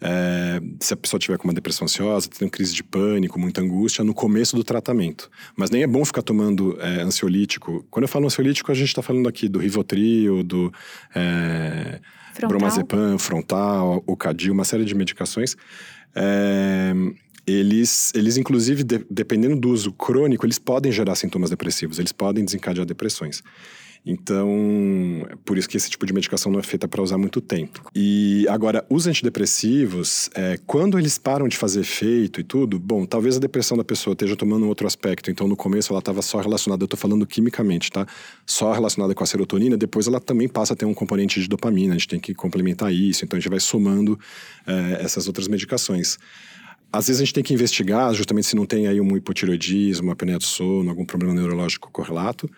É, se a pessoa tiver com uma depressão ansiosa, tendo crise de pânico, muita angústia, no começo do tratamento. Mas nem é bom ficar tomando é, ansiolítico. Quando eu falo ansiolítico, a gente está falando aqui do Rivotril, do é, Bromazepam, Frontal, Ocadil, uma série de medicações. É, eles, eles inclusive, de, dependendo do uso crônico, eles podem gerar sintomas depressivos, eles podem desencadear depressões. Então, é por isso que esse tipo de medicação não é feita para usar muito tempo. E agora, os antidepressivos, é, quando eles param de fazer efeito e tudo, bom, talvez a depressão da pessoa esteja tomando um outro aspecto. Então, no começo ela estava só relacionada, eu estou falando quimicamente, tá? Só relacionada com a serotonina, depois ela também passa a ter um componente de dopamina, a gente tem que complementar isso, então a gente vai somando é, essas outras medicações. Às vezes a gente tem que investigar justamente se não tem aí um hipotiroidismo, uma apneia do sono, algum problema neurológico correlato.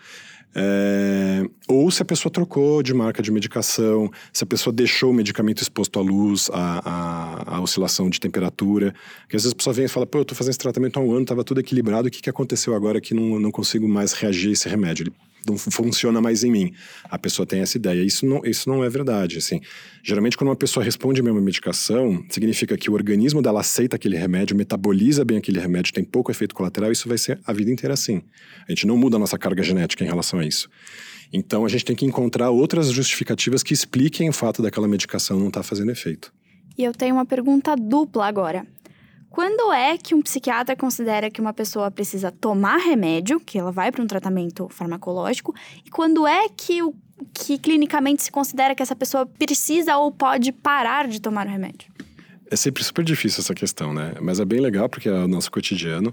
É, ou se a pessoa trocou de marca de medicação, se a pessoa deixou o medicamento exposto à luz, à, à, à oscilação de temperatura. Porque às vezes a pessoa vem e fala: pô, eu tô fazendo esse tratamento há um ano, estava tudo equilibrado, o que, que aconteceu agora que não, não consigo mais reagir a esse remédio? Ele não funciona mais em mim. A pessoa tem essa ideia. Isso não, isso não é verdade. Assim, geralmente, quando uma pessoa responde a uma medicação, significa que o organismo dela aceita aquele remédio, metaboliza bem aquele remédio, tem pouco efeito colateral. Isso vai ser a vida inteira assim. A gente não muda a nossa carga genética em relação a isso. Então, a gente tem que encontrar outras justificativas que expliquem o fato daquela medicação não estar tá fazendo efeito. E eu tenho uma pergunta dupla agora. Quando é que um psiquiatra considera que uma pessoa precisa tomar remédio, que ela vai para um tratamento farmacológico, e quando é que, o, que clinicamente se considera que essa pessoa precisa ou pode parar de tomar o remédio? É sempre super difícil essa questão, né? Mas é bem legal porque é o nosso cotidiano.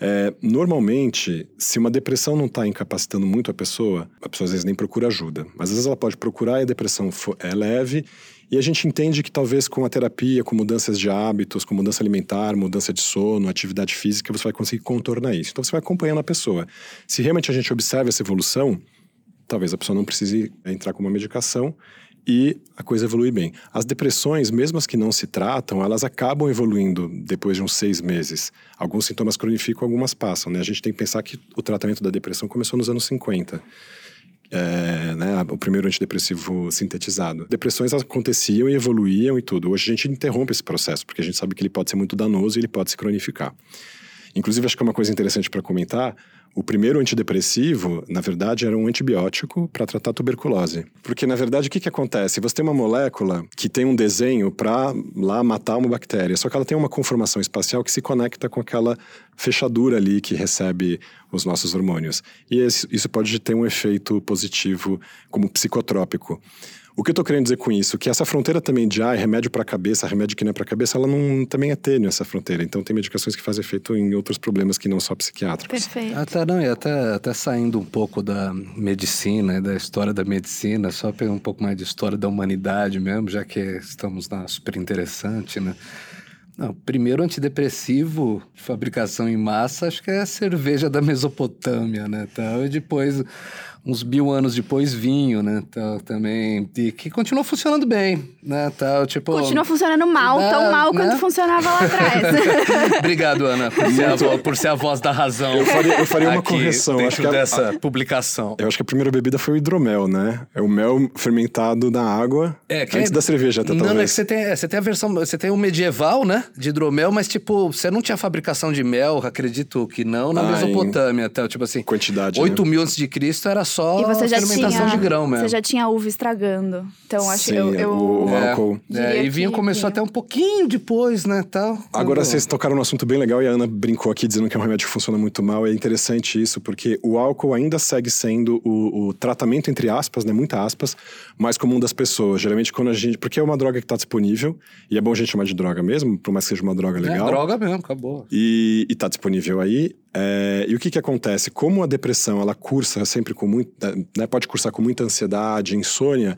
É, normalmente, se uma depressão não está incapacitando muito a pessoa, a pessoa às vezes nem procura ajuda. Mas às vezes ela pode procurar e a depressão é leve e a gente entende que talvez com a terapia, com mudanças de hábitos, com mudança alimentar, mudança de sono, atividade física, você vai conseguir contornar isso. Então você vai acompanhando a pessoa. Se realmente a gente observa essa evolução, talvez a pessoa não precise entrar com uma medicação e a coisa evolui bem. As depressões, mesmo as que não se tratam, elas acabam evoluindo depois de uns seis meses. Alguns sintomas cronificam, algumas passam. Né? A gente tem que pensar que o tratamento da depressão começou nos anos 50 é, né, o primeiro antidepressivo sintetizado. Depressões aconteciam e evoluíam e tudo. Hoje a gente interrompe esse processo, porque a gente sabe que ele pode ser muito danoso e ele pode se cronificar. Inclusive, acho que é uma coisa interessante para comentar. O primeiro antidepressivo, na verdade, era um antibiótico para tratar tuberculose. Porque, na verdade, o que, que acontece? Você tem uma molécula que tem um desenho para lá matar uma bactéria, só que ela tem uma conformação espacial que se conecta com aquela fechadura ali que recebe os nossos hormônios. E isso pode ter um efeito positivo como psicotrópico. O que eu tô querendo dizer com isso? Que essa fronteira também de ah, é remédio para cabeça, remédio que não é para cabeça, ela não também é tênue essa fronteira. Então tem medicações que fazem efeito em outros problemas que não só psiquiátricos. Perfeito. Até não, e até, até saindo um pouco da medicina, da história da medicina, só pegar um pouco mais de história da humanidade mesmo, já que estamos na super interessante, né? Não, primeiro antidepressivo de fabricação em massa, acho que é a cerveja da Mesopotâmia, né? Tal, e depois uns mil anos depois, vinho, né? Tal, também. E que continuou funcionando bem, né? Tal, tipo... Continua funcionando mal, Dá, tão mal né? quanto funcionava lá atrás. Obrigado, Ana, por ser, a por ser a voz da razão. Eu faria, eu faria uma correção. Dentro Acho que a- dessa publicação. Eu acho que a primeira bebida foi o hidromel, né? É o mel fermentado na água É, que antes é- da cerveja, até Não, não, é talvez. que você tem, é, você tem a versão. Você tem o medieval, né? De hidromel, mas, tipo, você não tinha fabricação de mel, acredito que não, na Ah, Mesopotâmia. Até, tipo assim, Quantidade, 8 né? mil antes de Cristo era só E você já fermentação tinha, de grão mesmo. Você já tinha uva estragando. Então, acho Sim, eu, eu o- o É, álcool. é, e vinho que começou vinho. até um pouquinho depois, né? Tal, Agora, vocês tocaram num assunto bem legal e a Ana brincou aqui dizendo que é um remédio que funciona muito mal. É interessante isso, porque o álcool ainda segue sendo o, o tratamento, entre aspas, né? Muita aspas, mais comum das pessoas. Geralmente, quando a gente. Porque é uma droga que está disponível, e é bom a gente chamar de droga mesmo, por mais que seja uma droga É, legal. droga mesmo, acabou. E está disponível aí. É, e o que, que acontece? Como a depressão ela cursa sempre com muita. Né, pode cursar com muita ansiedade, insônia,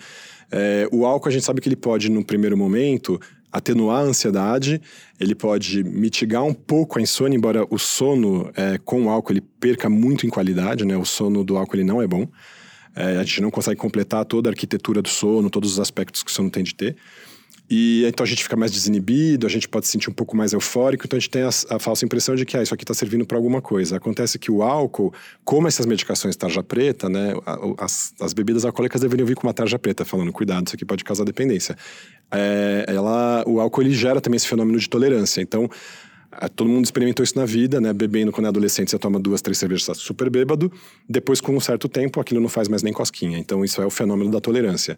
é, o álcool a gente sabe que ele pode, no primeiro momento, atenuar a ansiedade, ele pode mitigar um pouco a insônia, embora o sono é, com o álcool ele perca muito em qualidade, né? O sono do álcool ele não é bom. É, a gente não consegue completar toda a arquitetura do sono, todos os aspectos que o sono tem de ter. E então a gente fica mais desinibido, a gente pode se sentir um pouco mais eufórico, então a gente tem a, a falsa impressão de que ah, isso aqui está servindo para alguma coisa. Acontece que o álcool, como essas medicações tarja preta, né, as, as bebidas alcoólicas deveriam vir com uma tarja preta, falando cuidado, isso aqui pode causar dependência. É, ela, o álcool ele gera também esse fenômeno de tolerância. Então Todo mundo experimentou isso na vida, né? Bebendo quando é adolescente, você toma duas, três cervejas, tá super bêbado. Depois, com um certo tempo, aquilo não faz mais nem cosquinha. Então, isso é o fenômeno da tolerância.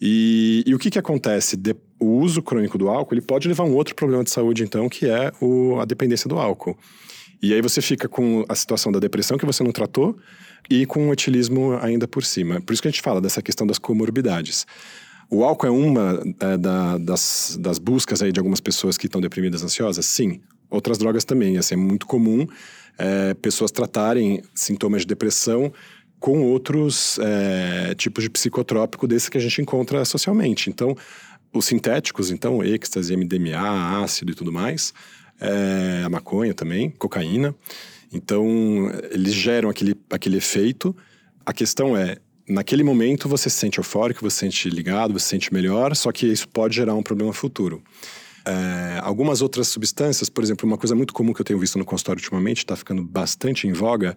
E, e o que que acontece? De- o uso crônico do álcool, ele pode levar a um outro problema de saúde, então, que é o- a dependência do álcool. E aí você fica com a situação da depressão que você não tratou e com o etilismo ainda por cima. Por isso que a gente fala dessa questão das comorbidades. O álcool é uma é, da- das, das buscas aí de algumas pessoas que estão deprimidas, ansiosas? Sim. Outras drogas também. Assim, é muito comum é, pessoas tratarem sintomas de depressão com outros é, tipos de psicotrópico desse que a gente encontra socialmente. Então, os sintéticos, então, êxtase, MDMA, ácido e tudo mais, é, a maconha também, cocaína. Então, eles geram aquele, aquele efeito. A questão é, naquele momento você se sente eufórico, você se sente ligado, você se sente melhor, só que isso pode gerar um problema futuro. É, algumas outras substâncias, por exemplo, uma coisa muito comum que eu tenho visto no consultório ultimamente, está ficando bastante em voga,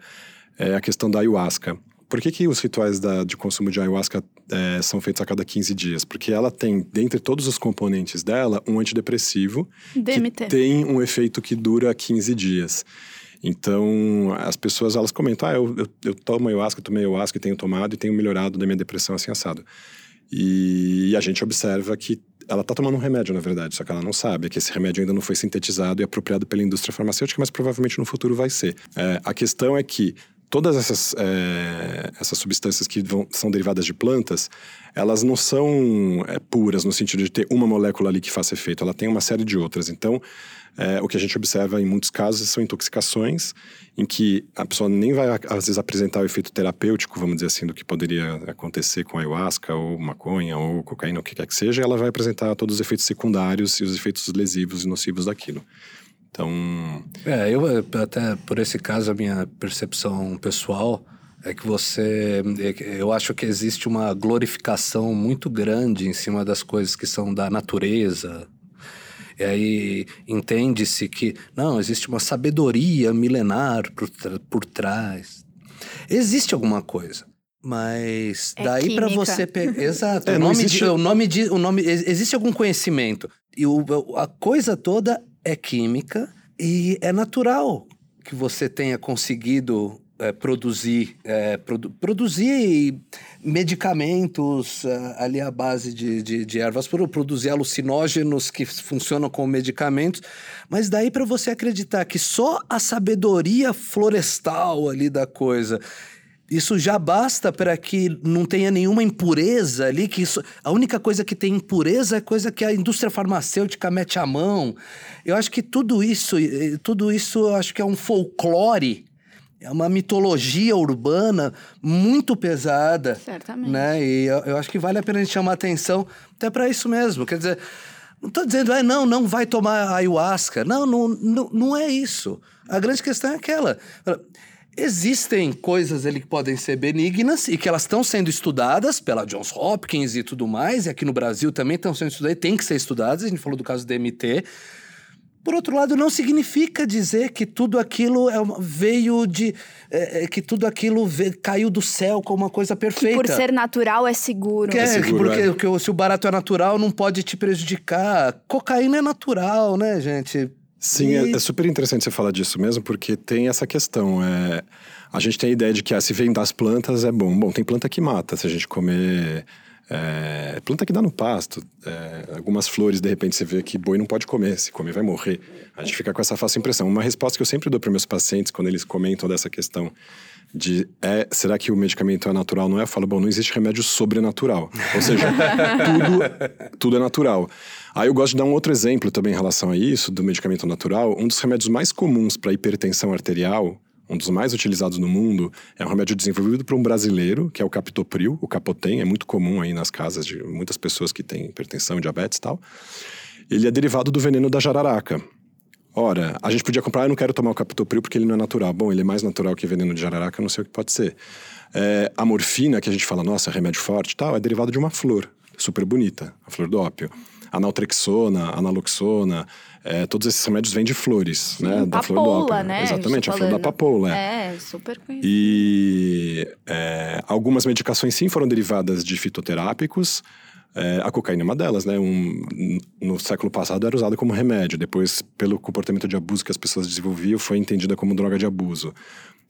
é a questão da ayahuasca. Por que, que os rituais da- de consumo de ayahuasca é, são feitos a cada 15 dias? Porque ela tem, dentre todos os componentes dela, um antidepressivo DMT. que tem um efeito que dura 15 dias. Então, as pessoas, elas comentam, ah, eu, eu, eu tomo ayahuasca, tomei ayahuasca e tenho tomado e tenho melhorado da minha depressão assim assado. E a gente observa que ela está tomando um remédio, na verdade, só que ela não sabe que esse remédio ainda não foi sintetizado e apropriado pela indústria farmacêutica, mas provavelmente no futuro vai ser. É, a questão é que todas essas, é, essas substâncias que vão- são derivadas de plantas, elas não são é, puras no sentido de ter uma molécula ali que faça efeito, ela tem uma série de outras. Então, é, o que a gente observa em muitos casos são intoxicações em que a pessoa nem vai, às vezes, apresentar o efeito terapêutico, vamos dizer assim, do que poderia acontecer com ayahuasca, ou maconha, ou cocaína, o que quer que seja, ela vai apresentar todos os efeitos secundários e os efeitos lesivos e nocivos daquilo. Então, É, eu até por esse caso, a minha percepção pessoal é que você. é Eu acho que existe uma glorificação muito grande em cima das coisas que são da natureza. E aí entende-se que, não, existe uma sabedoria milenar por, por trás. Existe alguma coisa. Mas É daí para você pegar. Exato. É, o nome existe- de, o nome de. O nome, ex- existe algum conhecimento. E o, a coisa toda é química e é natural que você tenha conseguido é, produzir, é, produ- produzir medicamentos é, ali à base de, de, de ervas, pro- produzir alucinógenos que funcionam como medicamentos, mas daí para você acreditar que só a sabedoria florestal ali da coisa isso já basta para que não tenha nenhuma impureza ali, que isso, a única coisa que tem impureza é coisa que a indústria farmacêutica mete a mão. Eu acho que tudo isso, eh, tudo isso acho que é um folclore, é uma mitologia urbana muito pesada. Certamente. Né? E eu, eu acho que vale a pena a gente chamar atenção até para isso mesmo. Quer dizer, não estou dizendo, ah, não, não vai tomar ayahuasca. Não, não, não, não é isso. A grande questão é aquela. existem coisas ali que podem ser benignas e que elas estão sendo estudadas pela Johns Hopkins e tudo mais, e aqui no Brasil também estão sendo estudadas e tem que ser estudadas. A gente falou do caso do DMT. Por outro lado, não significa dizer que tudo aquilo é uma, veio de. É, é, que tudo aquilo veio, caiu do céu como uma coisa perfeita. Que por ser natural é seguro. Que é, É seguro, porque é. que se o barato é natural, não pode te prejudicar. Cocaína é natural, né, gente? Sim, E- é, é super interessante você falar disso mesmo, porque tem essa questão. É, a gente tem a ideia de que ah, se vem das plantas é bom. Bom, tem planta que mata. Se a gente comer. É, planta que dá no pasto. É, algumas flores, de repente, você vê que boi não pode comer. Se comer, vai morrer. A gente fica com essa falsa impressão. Uma resposta que eu sempre dou para meus pacientes quando eles comentam dessa questão de é, será que o medicamento é natural? Não é? Eu falo, bom, não existe remédio sobrenatural. Ou seja, tudo, tudo é natural. Aí eu gosto de dar um outro exemplo também em relação a isso, do medicamento natural. Um dos remédios mais comuns para hipertensão arterial, um dos mais utilizados no mundo, é um remédio desenvolvido por um brasileiro, que é o captopril, o Capotem, é muito comum aí nas casas de muitas pessoas que têm hipertensão, diabetes e tal. Ele é derivado do veneno da jararaca. Ora, a gente podia comprar, eu não quero tomar o captopril porque ele não é natural. Bom, ele é mais natural que veneno de jararaca, não sei o que pode ser. É, a morfina, que a gente fala, nossa, remédio forte tal, é derivado de uma flor super bonita, a flor do ópio. A naltrexona, a naloxona, é, todos esses remédios vêm de flores, né? Da flor do papoula, ópio. né? Exatamente, a flor da papoula. é. É, super conhecido. E é, algumas medicações sim foram derivadas de fitoterápicos. É, a cocaína é uma delas, né? Um, no século passado era usada como remédio. Depois, pelo comportamento de abuso que as pessoas desenvolviam, foi entendida como droga de abuso.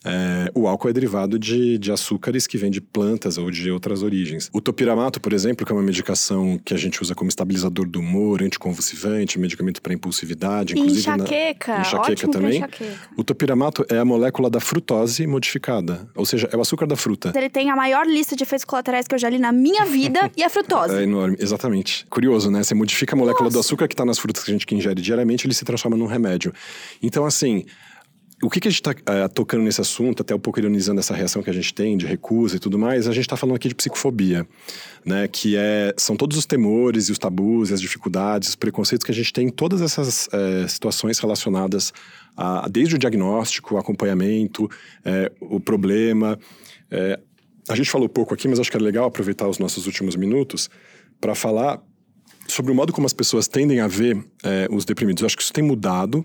É, o álcool é derivado de, de açúcares que vêm de plantas ou de outras origens. O topiramato, por exemplo, que é uma medicação que a gente usa como estabilizador do humor, anticonvulsivante, medicamento para impulsividade, inclusive na- enxaqueca, enxaqueca ótimo também. enxaqueca. O topiramato é a molécula da frutose modificada, ou seja, é o açúcar da fruta. Ele tem a maior lista de efeitos colaterais que eu já li na minha vida e a frutose. É enorme, exatamente. Curioso, né? Você modifica a molécula do Nossa. açúcar que está nas frutas que a gente ingere diariamente, ele se transforma num remédio. Então, assim, o que, que a gente está tocando nesse assunto, até um pouco ironizando essa reação que a gente tem de recusa e tudo mais, a gente está falando aqui de psicofobia, né? Que é, são todos os temores e os tabus e as dificuldades, os preconceitos que a gente tem em todas essas eh, situações relacionadas a, desde o diagnóstico, o acompanhamento, eh, o problema. eh, a gente falou pouco aqui, mas acho que é legal aproveitar os nossos últimos minutos para falar sobre o modo como as pessoas tendem a ver eh, os deprimidos. Eu acho que isso tem mudado.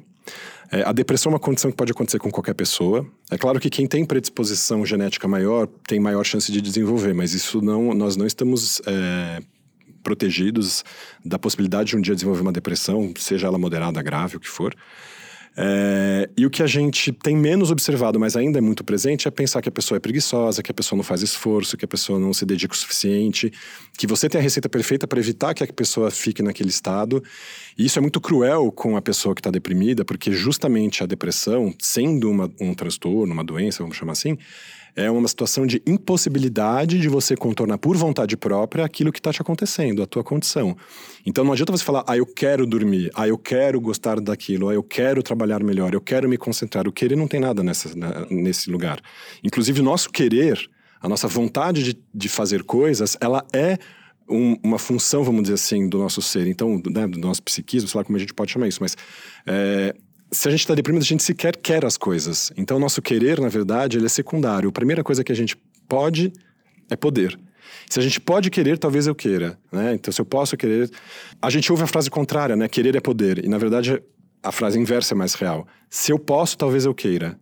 Eh, a depressão é uma condição que pode acontecer com qualquer pessoa. É claro que quem tem predisposição genética maior tem maior chance de desenvolver, mas isso não, nós não estamos eh, protegidos da possibilidade de um dia desenvolver uma depressão, seja ela moderada, grave, o que for. É, e o que a gente tem menos observado, mas ainda é muito presente, é pensar que a pessoa é preguiçosa, que a pessoa não faz esforço, que a pessoa não se dedica o suficiente, que você tem a receita perfeita para evitar que a pessoa fique naquele estado. E isso é muito cruel com a pessoa que está deprimida, porque justamente a depressão, sendo uma, um transtorno, uma doença, vamos chamar assim, é uma situação de impossibilidade de você contornar por vontade própria aquilo que está te acontecendo, a tua condição. Então não adianta você falar, ah, eu quero dormir, ah, eu quero gostar daquilo, ah, eu quero trabalhar melhor, eu quero me concentrar. O querer não tem nada nessa, nesse lugar. Inclusive, o nosso querer, a nossa vontade de, de fazer coisas, ela é um- uma função, vamos dizer assim, do nosso ser. Então, né, do nosso psiquismo, sei lá como a gente pode chamar isso, mas é, se a gente está deprimido, a gente sequer quer as coisas. Então, o nosso querer, na verdade, ele é secundário. A primeira coisa que a gente pode é poder. Se a gente pode querer, talvez eu queira, né? Então, se eu posso querer... A gente ouve a frase contrária, né? Querer é poder. E, na verdade, a frase inversa é mais real. Se eu posso, talvez eu queira.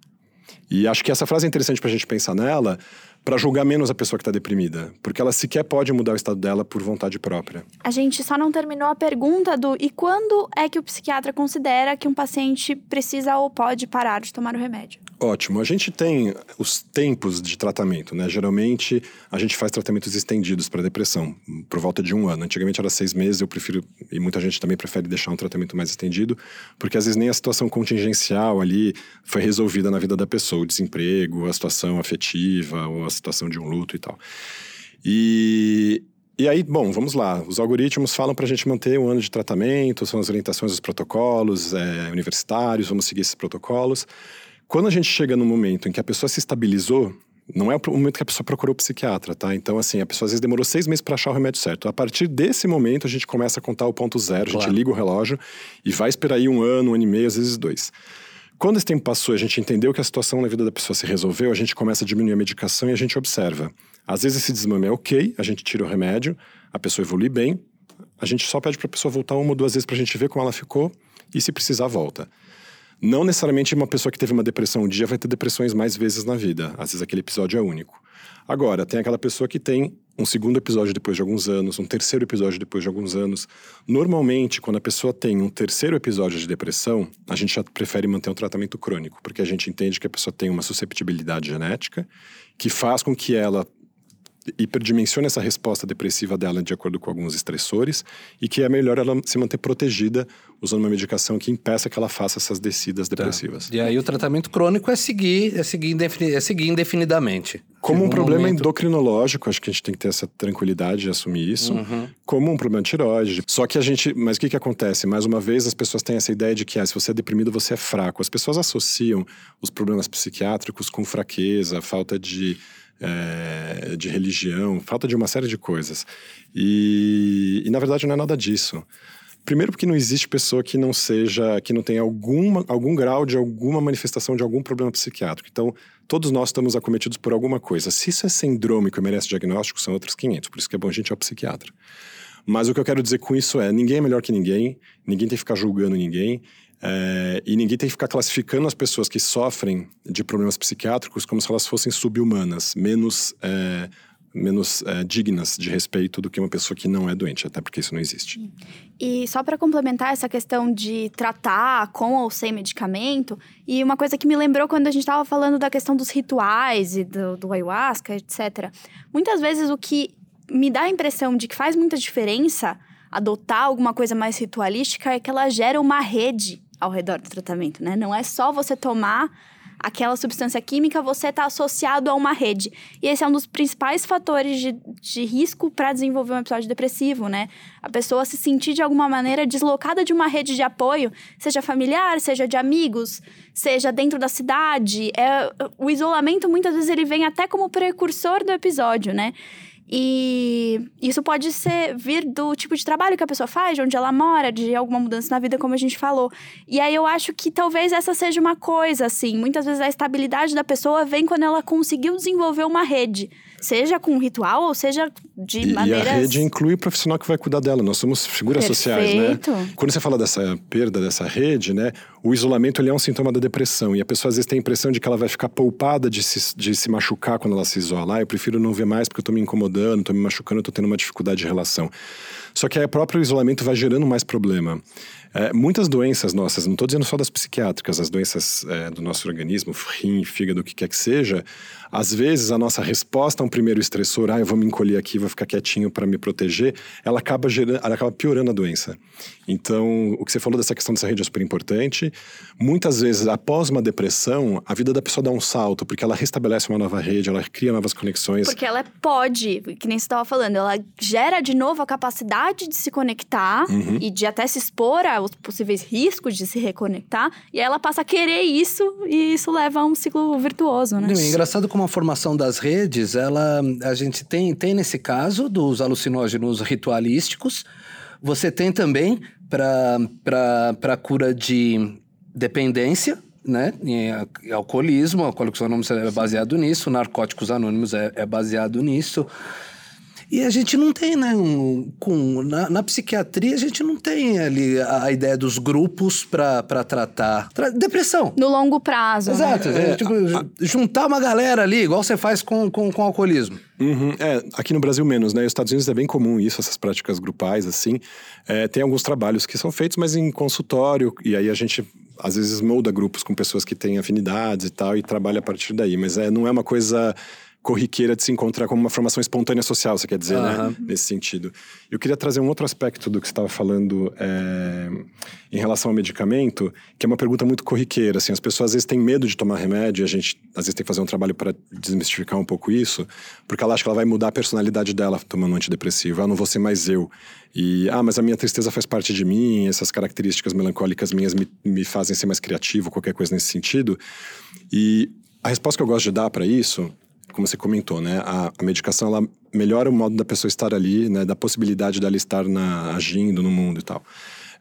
E acho que essa frase é interessante pra gente pensar nela para julgar menos a pessoa que está deprimida. Porque ela sequer pode mudar o estado dela por vontade própria. A gente só não terminou a pergunta do e quando é que o psiquiatra considera que um paciente precisa ou pode parar de tomar o remédio? Ótimo. A gente tem os tempos de tratamento, né? Geralmente a gente faz tratamentos estendidos para depressão, por volta de um ano. Antigamente era seis meses, eu prefiro, e muita gente também prefere deixar um tratamento mais estendido, porque às vezes nem a situação contingencial ali foi resolvida na vida da pessoa, o desemprego, a situação afetiva, ou a situação de um luto e tal. E, e aí, bom, vamos lá. Os algoritmos falam para a gente manter um ano de tratamento, são as orientações dos protocolos é, universitários, vamos seguir esses protocolos. Quando a gente chega no momento em que a pessoa se estabilizou, não é o momento que a pessoa procurou o psiquiatra, tá? Então, assim, a pessoa às vezes demorou seis meses para achar o remédio certo. A partir desse momento, a gente começa a contar o ponto zero, a gente liga o relógio e vai esperar aí um ano, um ano e meio, às vezes dois. Quando esse tempo passou, a gente entendeu que a situação na vida da pessoa se resolveu, a gente começa a diminuir a medicação e a gente observa. Às vezes esse desmame é ok, a gente tira o remédio, a pessoa evolui bem, a gente só pede para a pessoa voltar uma ou duas vezes para a gente ver como ela ficou e se precisar volta. Não necessariamente uma pessoa que teve uma depressão um dia vai ter depressões mais vezes na vida. Às vezes aquele episódio é único. Agora, tem aquela pessoa que tem um segundo episódio depois de alguns anos, um terceiro episódio depois de alguns anos. Normalmente, quando a pessoa tem um terceiro episódio de depressão, a gente já prefere manter um tratamento crônico, porque a gente entende que a pessoa tem uma susceptibilidade genética que faz com que ela hiperdimensiona essa resposta depressiva dela de acordo com alguns estressores e que é melhor ela se manter protegida usando uma medicação que impeça que ela faça essas descidas tá. depressivas. E aí o tratamento crônico é seguir, é seguir, indefini é seguir indefinidamente. Como um problema momento... endocrinológico, acho que a gente tem que ter essa tranquilidade de assumir isso, uhum. como um problema de tiroide. Só que a gente, mas o que que acontece? Mais uma vez as pessoas têm essa ideia de que ah, se você é deprimido você é fraco. As pessoas associam os problemas psiquiátricos com fraqueza, falta de é, de religião, falta de uma série de coisas. E, e, na verdade não é nada disso. Primeiro porque não existe pessoa que não seja, que não tenha alguma, algum grau de alguma manifestação de algum problema psiquiátrico. Então, todos nós estamos acometidos por alguma coisa. Se isso é sindrômico e merece diagnóstico, são outros 500. Por isso que é bom a gente ir ao psiquiatra. Mas o que eu quero dizer com isso é: ninguém é melhor que ninguém, ninguém tem que ficar julgando ninguém. É, e ninguém tem que ficar classificando as pessoas que sofrem de problemas psiquiátricos como se elas fossem subhumanas, menos, é, menos é, dignas de respeito do que uma pessoa que não é doente, até porque isso não existe. E só para complementar essa questão de tratar com ou sem medicamento, e uma coisa que me lembrou quando a gente estava falando da questão dos rituais e do, do ayahuasca, etc. Muitas vezes o que me dá a impressão de que faz muita diferença adotar alguma coisa mais ritualística é que ela gera uma rede ao redor do tratamento, né? Não é só você tomar aquela substância química, você está associado a uma rede. E esse é um dos principais fatores de, de risco para desenvolver um episódio depressivo, né? A pessoa se sentir de alguma maneira deslocada de uma rede de apoio, seja familiar, seja de amigos, seja dentro da cidade. É, o isolamento, muitas vezes, ele vem até como precursor do episódio, né? E isso pode ser vir do tipo de trabalho que a pessoa faz, de onde ela mora, de alguma mudança na vida, como a gente falou. E aí eu acho que talvez essa seja uma coisa, assim. Muitas vezes a estabilidade da pessoa vem quando ela conseguiu desenvolver uma rede. Seja com ritual ou seja de e, maneiras... E a rede inclui o profissional que vai cuidar dela. Nós somos figuras Perfeito. sociais, né? Quando você fala dessa perda dessa rede, né? O isolamento ele é um sintoma da depressão. E a pessoa às vezes tem a impressão de que ela vai ficar poupada de se, de se machucar quando ela se isola. Ah, eu prefiro não ver mais porque eu tô me incomodando, tô me machucando, tô tendo uma dificuldade de relação. Só que aí o próprio isolamento vai gerando mais problema. É, muitas doenças nossas, não estou dizendo só das psiquiátricas, as doenças é, do nosso organismo, rim, fígado, o que quer que seja, às vezes a nossa resposta a um primeiro estressor, ah, eu vou me encolher aqui, vou ficar quietinho para me proteger, ela acaba, gerando, ela acaba piorando a doença. Então, o que você falou dessa questão dessa rede é super importante. Muitas vezes, após uma depressão, a vida da pessoa dá um salto, porque ela restabelece uma nova rede, ela cria novas conexões. Porque ela pode, que nem você estava falando, ela gera de novo a capacidade de se conectar uhum. e de até se expor a os possíveis riscos de se reconectar, e ela passa a querer isso, e isso leva a um ciclo virtuoso, né? É engraçado como a formação das redes, ela, a gente tem, tem nesse caso dos alucinógenos ritualísticos, você tem também para cura de dependência, né? Alcoolismo, Alcoólicos Anônimos é baseado nisso, Narcóticos Anônimos é, é baseado nisso. E a gente não tem, né? Um, com, na, na, psiquiatria, a gente não tem ali a, a ideia dos grupos para tratar. Tra depressão. No longo prazo. Né? Exato. Né? É, tipo, a, juntar uma galera ali, igual você faz com, com, com alcoolismo. Uhum, é, aqui no Brasil menos, né? Nos Estados Unidos é bem comum isso, essas práticas grupais, assim. É, tem alguns trabalhos que são feitos, mas em consultório, e aí a gente às vezes molda grupos com pessoas que têm afinidades e tal, e trabalha a partir daí. Mas é, não é uma coisa corriqueira de se encontrar como uma formação espontânea social, você quer dizer, uhum. né? Nesse sentido. Eu queria trazer um outro aspecto do que você estava falando é, em relação ao medicamento, que é uma pergunta muito corriqueira. Assim, as pessoas às vezes têm medo de tomar remédio, e a gente às vezes tem que fazer um trabalho para desmistificar um pouco isso, porque ela acha que ela vai mudar a personalidade dela tomando um antidepressivo. Ah, não vou ser mais eu. E, ah, mas a minha tristeza faz parte de mim, essas características melancólicas minhas me, me fazem ser mais criativo, qualquer coisa nesse sentido. E a resposta que eu gosto de dar para isso como você comentou, né? A, a, medicação ela melhora o modo da pessoa estar ali, né? Da possibilidade dela estar na, agindo no mundo e tal.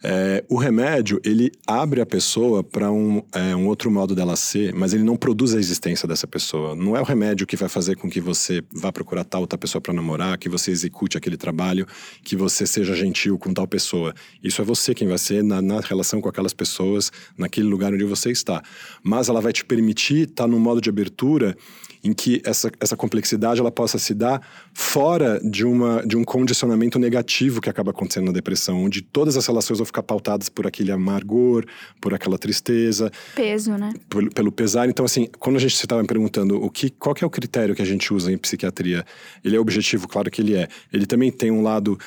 É, o remédio, ele abre a pessoa para um, é, um outro modo dela ser, mas ele não produz a existência dessa pessoa. Não é o remédio que vai fazer com que você vá procurar tal outra pessoa para namorar, que você execute aquele trabalho, que você seja gentil com tal pessoa. Isso é você quem vai ser na, na relação com aquelas pessoas, naquele lugar onde você está. Mas ela vai te permitir estar tá num modo de abertura em que essa, essa complexidade ela possa se dar fora de, uma, de um condicionamento negativo que acaba acontecendo na depressão, onde todas as relações ficar pautadas por aquele amargor, por aquela tristeza. Peso, né? Pelo, pelo pesar. Então, assim, quando a gente estava me perguntando o que, qual que é o critério que a gente usa em psiquiatria, ele é objetivo? Claro que ele é. Ele também tem um lado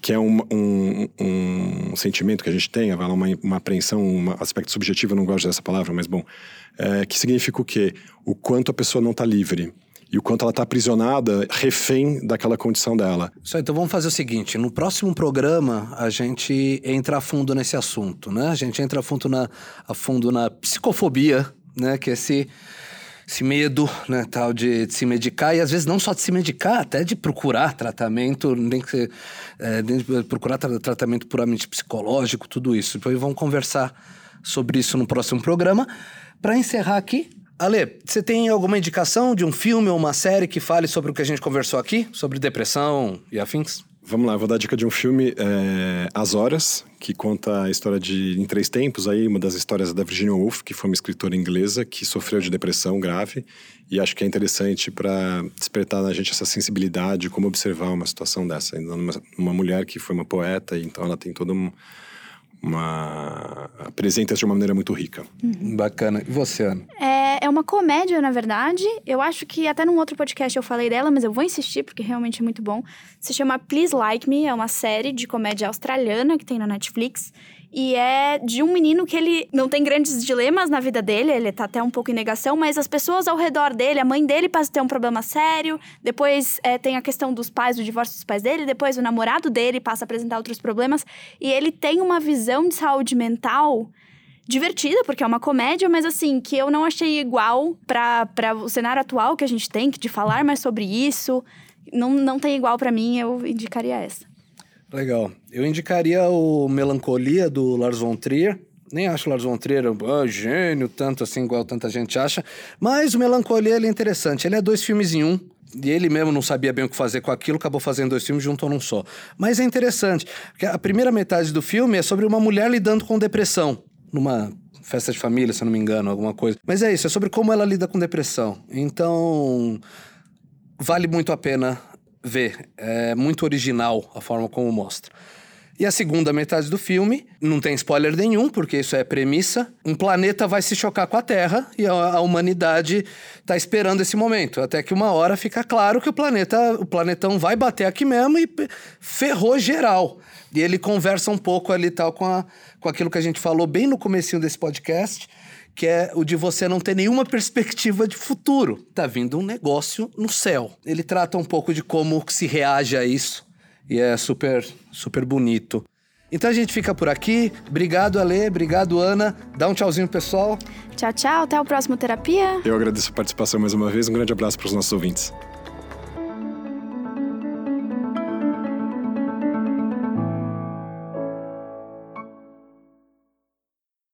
que é um, um, um, sentimento que a gente tem, uma, uma apreensão, um aspecto subjetivo, eu não gosto dessa palavra, mas bom, é, que significa o quê? O quanto a pessoa não está livre e o quanto ela está aprisionada, refém daquela condição dela. Só então vamos fazer o seguinte: no próximo programa a gente entra a fundo nesse assunto, né? A gente entra a fundo na, a fundo na psicofobia, né? Que é esse esse medo, né, tal de, de, se medicar, e às vezes não só de se medicar, até de procurar tratamento, nem que é, de procurar tra tratamento puramente psicológico, tudo isso. Depois vamos conversar sobre isso no próximo programa. Para encerrar aqui, Ale, você tem alguma indicação de um filme ou uma série que fale sobre o que a gente conversou aqui? Sobre depressão e afins? Vamos lá, vou dar dica de um filme, é, As Horas, que conta a história de Em Três Tempos, aí, uma das histórias da Virginia Woolf, que foi uma escritora inglesa que sofreu de depressão grave. E acho que é interessante para despertar na gente essa sensibilidade, como observar uma situação dessa. Uma, uma mulher que foi uma poeta, então ela tem todo um uma apresenta de uma maneira muito rica. Uhum. Bacana. E você, Ana? É, é uma comédia, na verdade. Eu acho que até num outro podcast eu falei dela, mas eu vou insistir porque realmente é muito bom. Se chama Please Like Me, é uma série de comédia australiana que tem na Netflix. E é de um menino que ele não tem grandes dilemas na vida dele, ele tá até um pouco em negação, mas as pessoas ao redor dele, a mãe dele passa a ter um problema sério, depois é, tem a questão dos pais, do divórcio dos pais dele, depois o namorado dele passa a apresentar outros problemas, e ele tem uma visão de saúde mental divertida, porque é uma comédia, mas assim, que eu não achei igual para o cenário atual que a gente tem, de falar mais sobre isso. Não, não tem igual para mim, eu indicaria essa. Legal. Eu indicaria o Melancolia do Lars von Trier. Nem acho o Lars von Trier um gênio, tanto assim, igual tanta gente acha. Mas o Melancolia ele é interessante. Ele é dois filmes em um. E ele mesmo não sabia bem o que fazer com aquilo, acabou fazendo dois filmes juntou num só. Mas é interessante, porque a primeira metade do filme é sobre uma mulher lidando com depressão. Numa festa de família, se eu não me engano, alguma coisa. Mas é isso, é sobre como ela lida com depressão. Então, vale muito a pena ver. É muito original a forma como mostra. E a segunda metade do filme, não tem spoiler nenhum, porque isso é premissa. Um planeta vai se chocar com a Terra e a, a humanidade está esperando esse momento. Até que uma hora fica claro que o planeta, o planetão vai bater aqui mesmo e ferrou geral. E ele conversa um pouco ali tal com, a, com aquilo que a gente falou bem no comecinho desse podcast, que é o de você não ter nenhuma perspectiva de futuro. Tá vindo um negócio no céu. Ele trata um pouco de como se reage a isso e é super, super bonito. Então a gente fica por aqui. Obrigado, Ale. Obrigado, Ana. Dá um tchauzinho, pessoal. Tchau, tchau. Até o próximo Terapia. Eu agradeço a participação mais uma vez. Um grande abraço para os nossos ouvintes.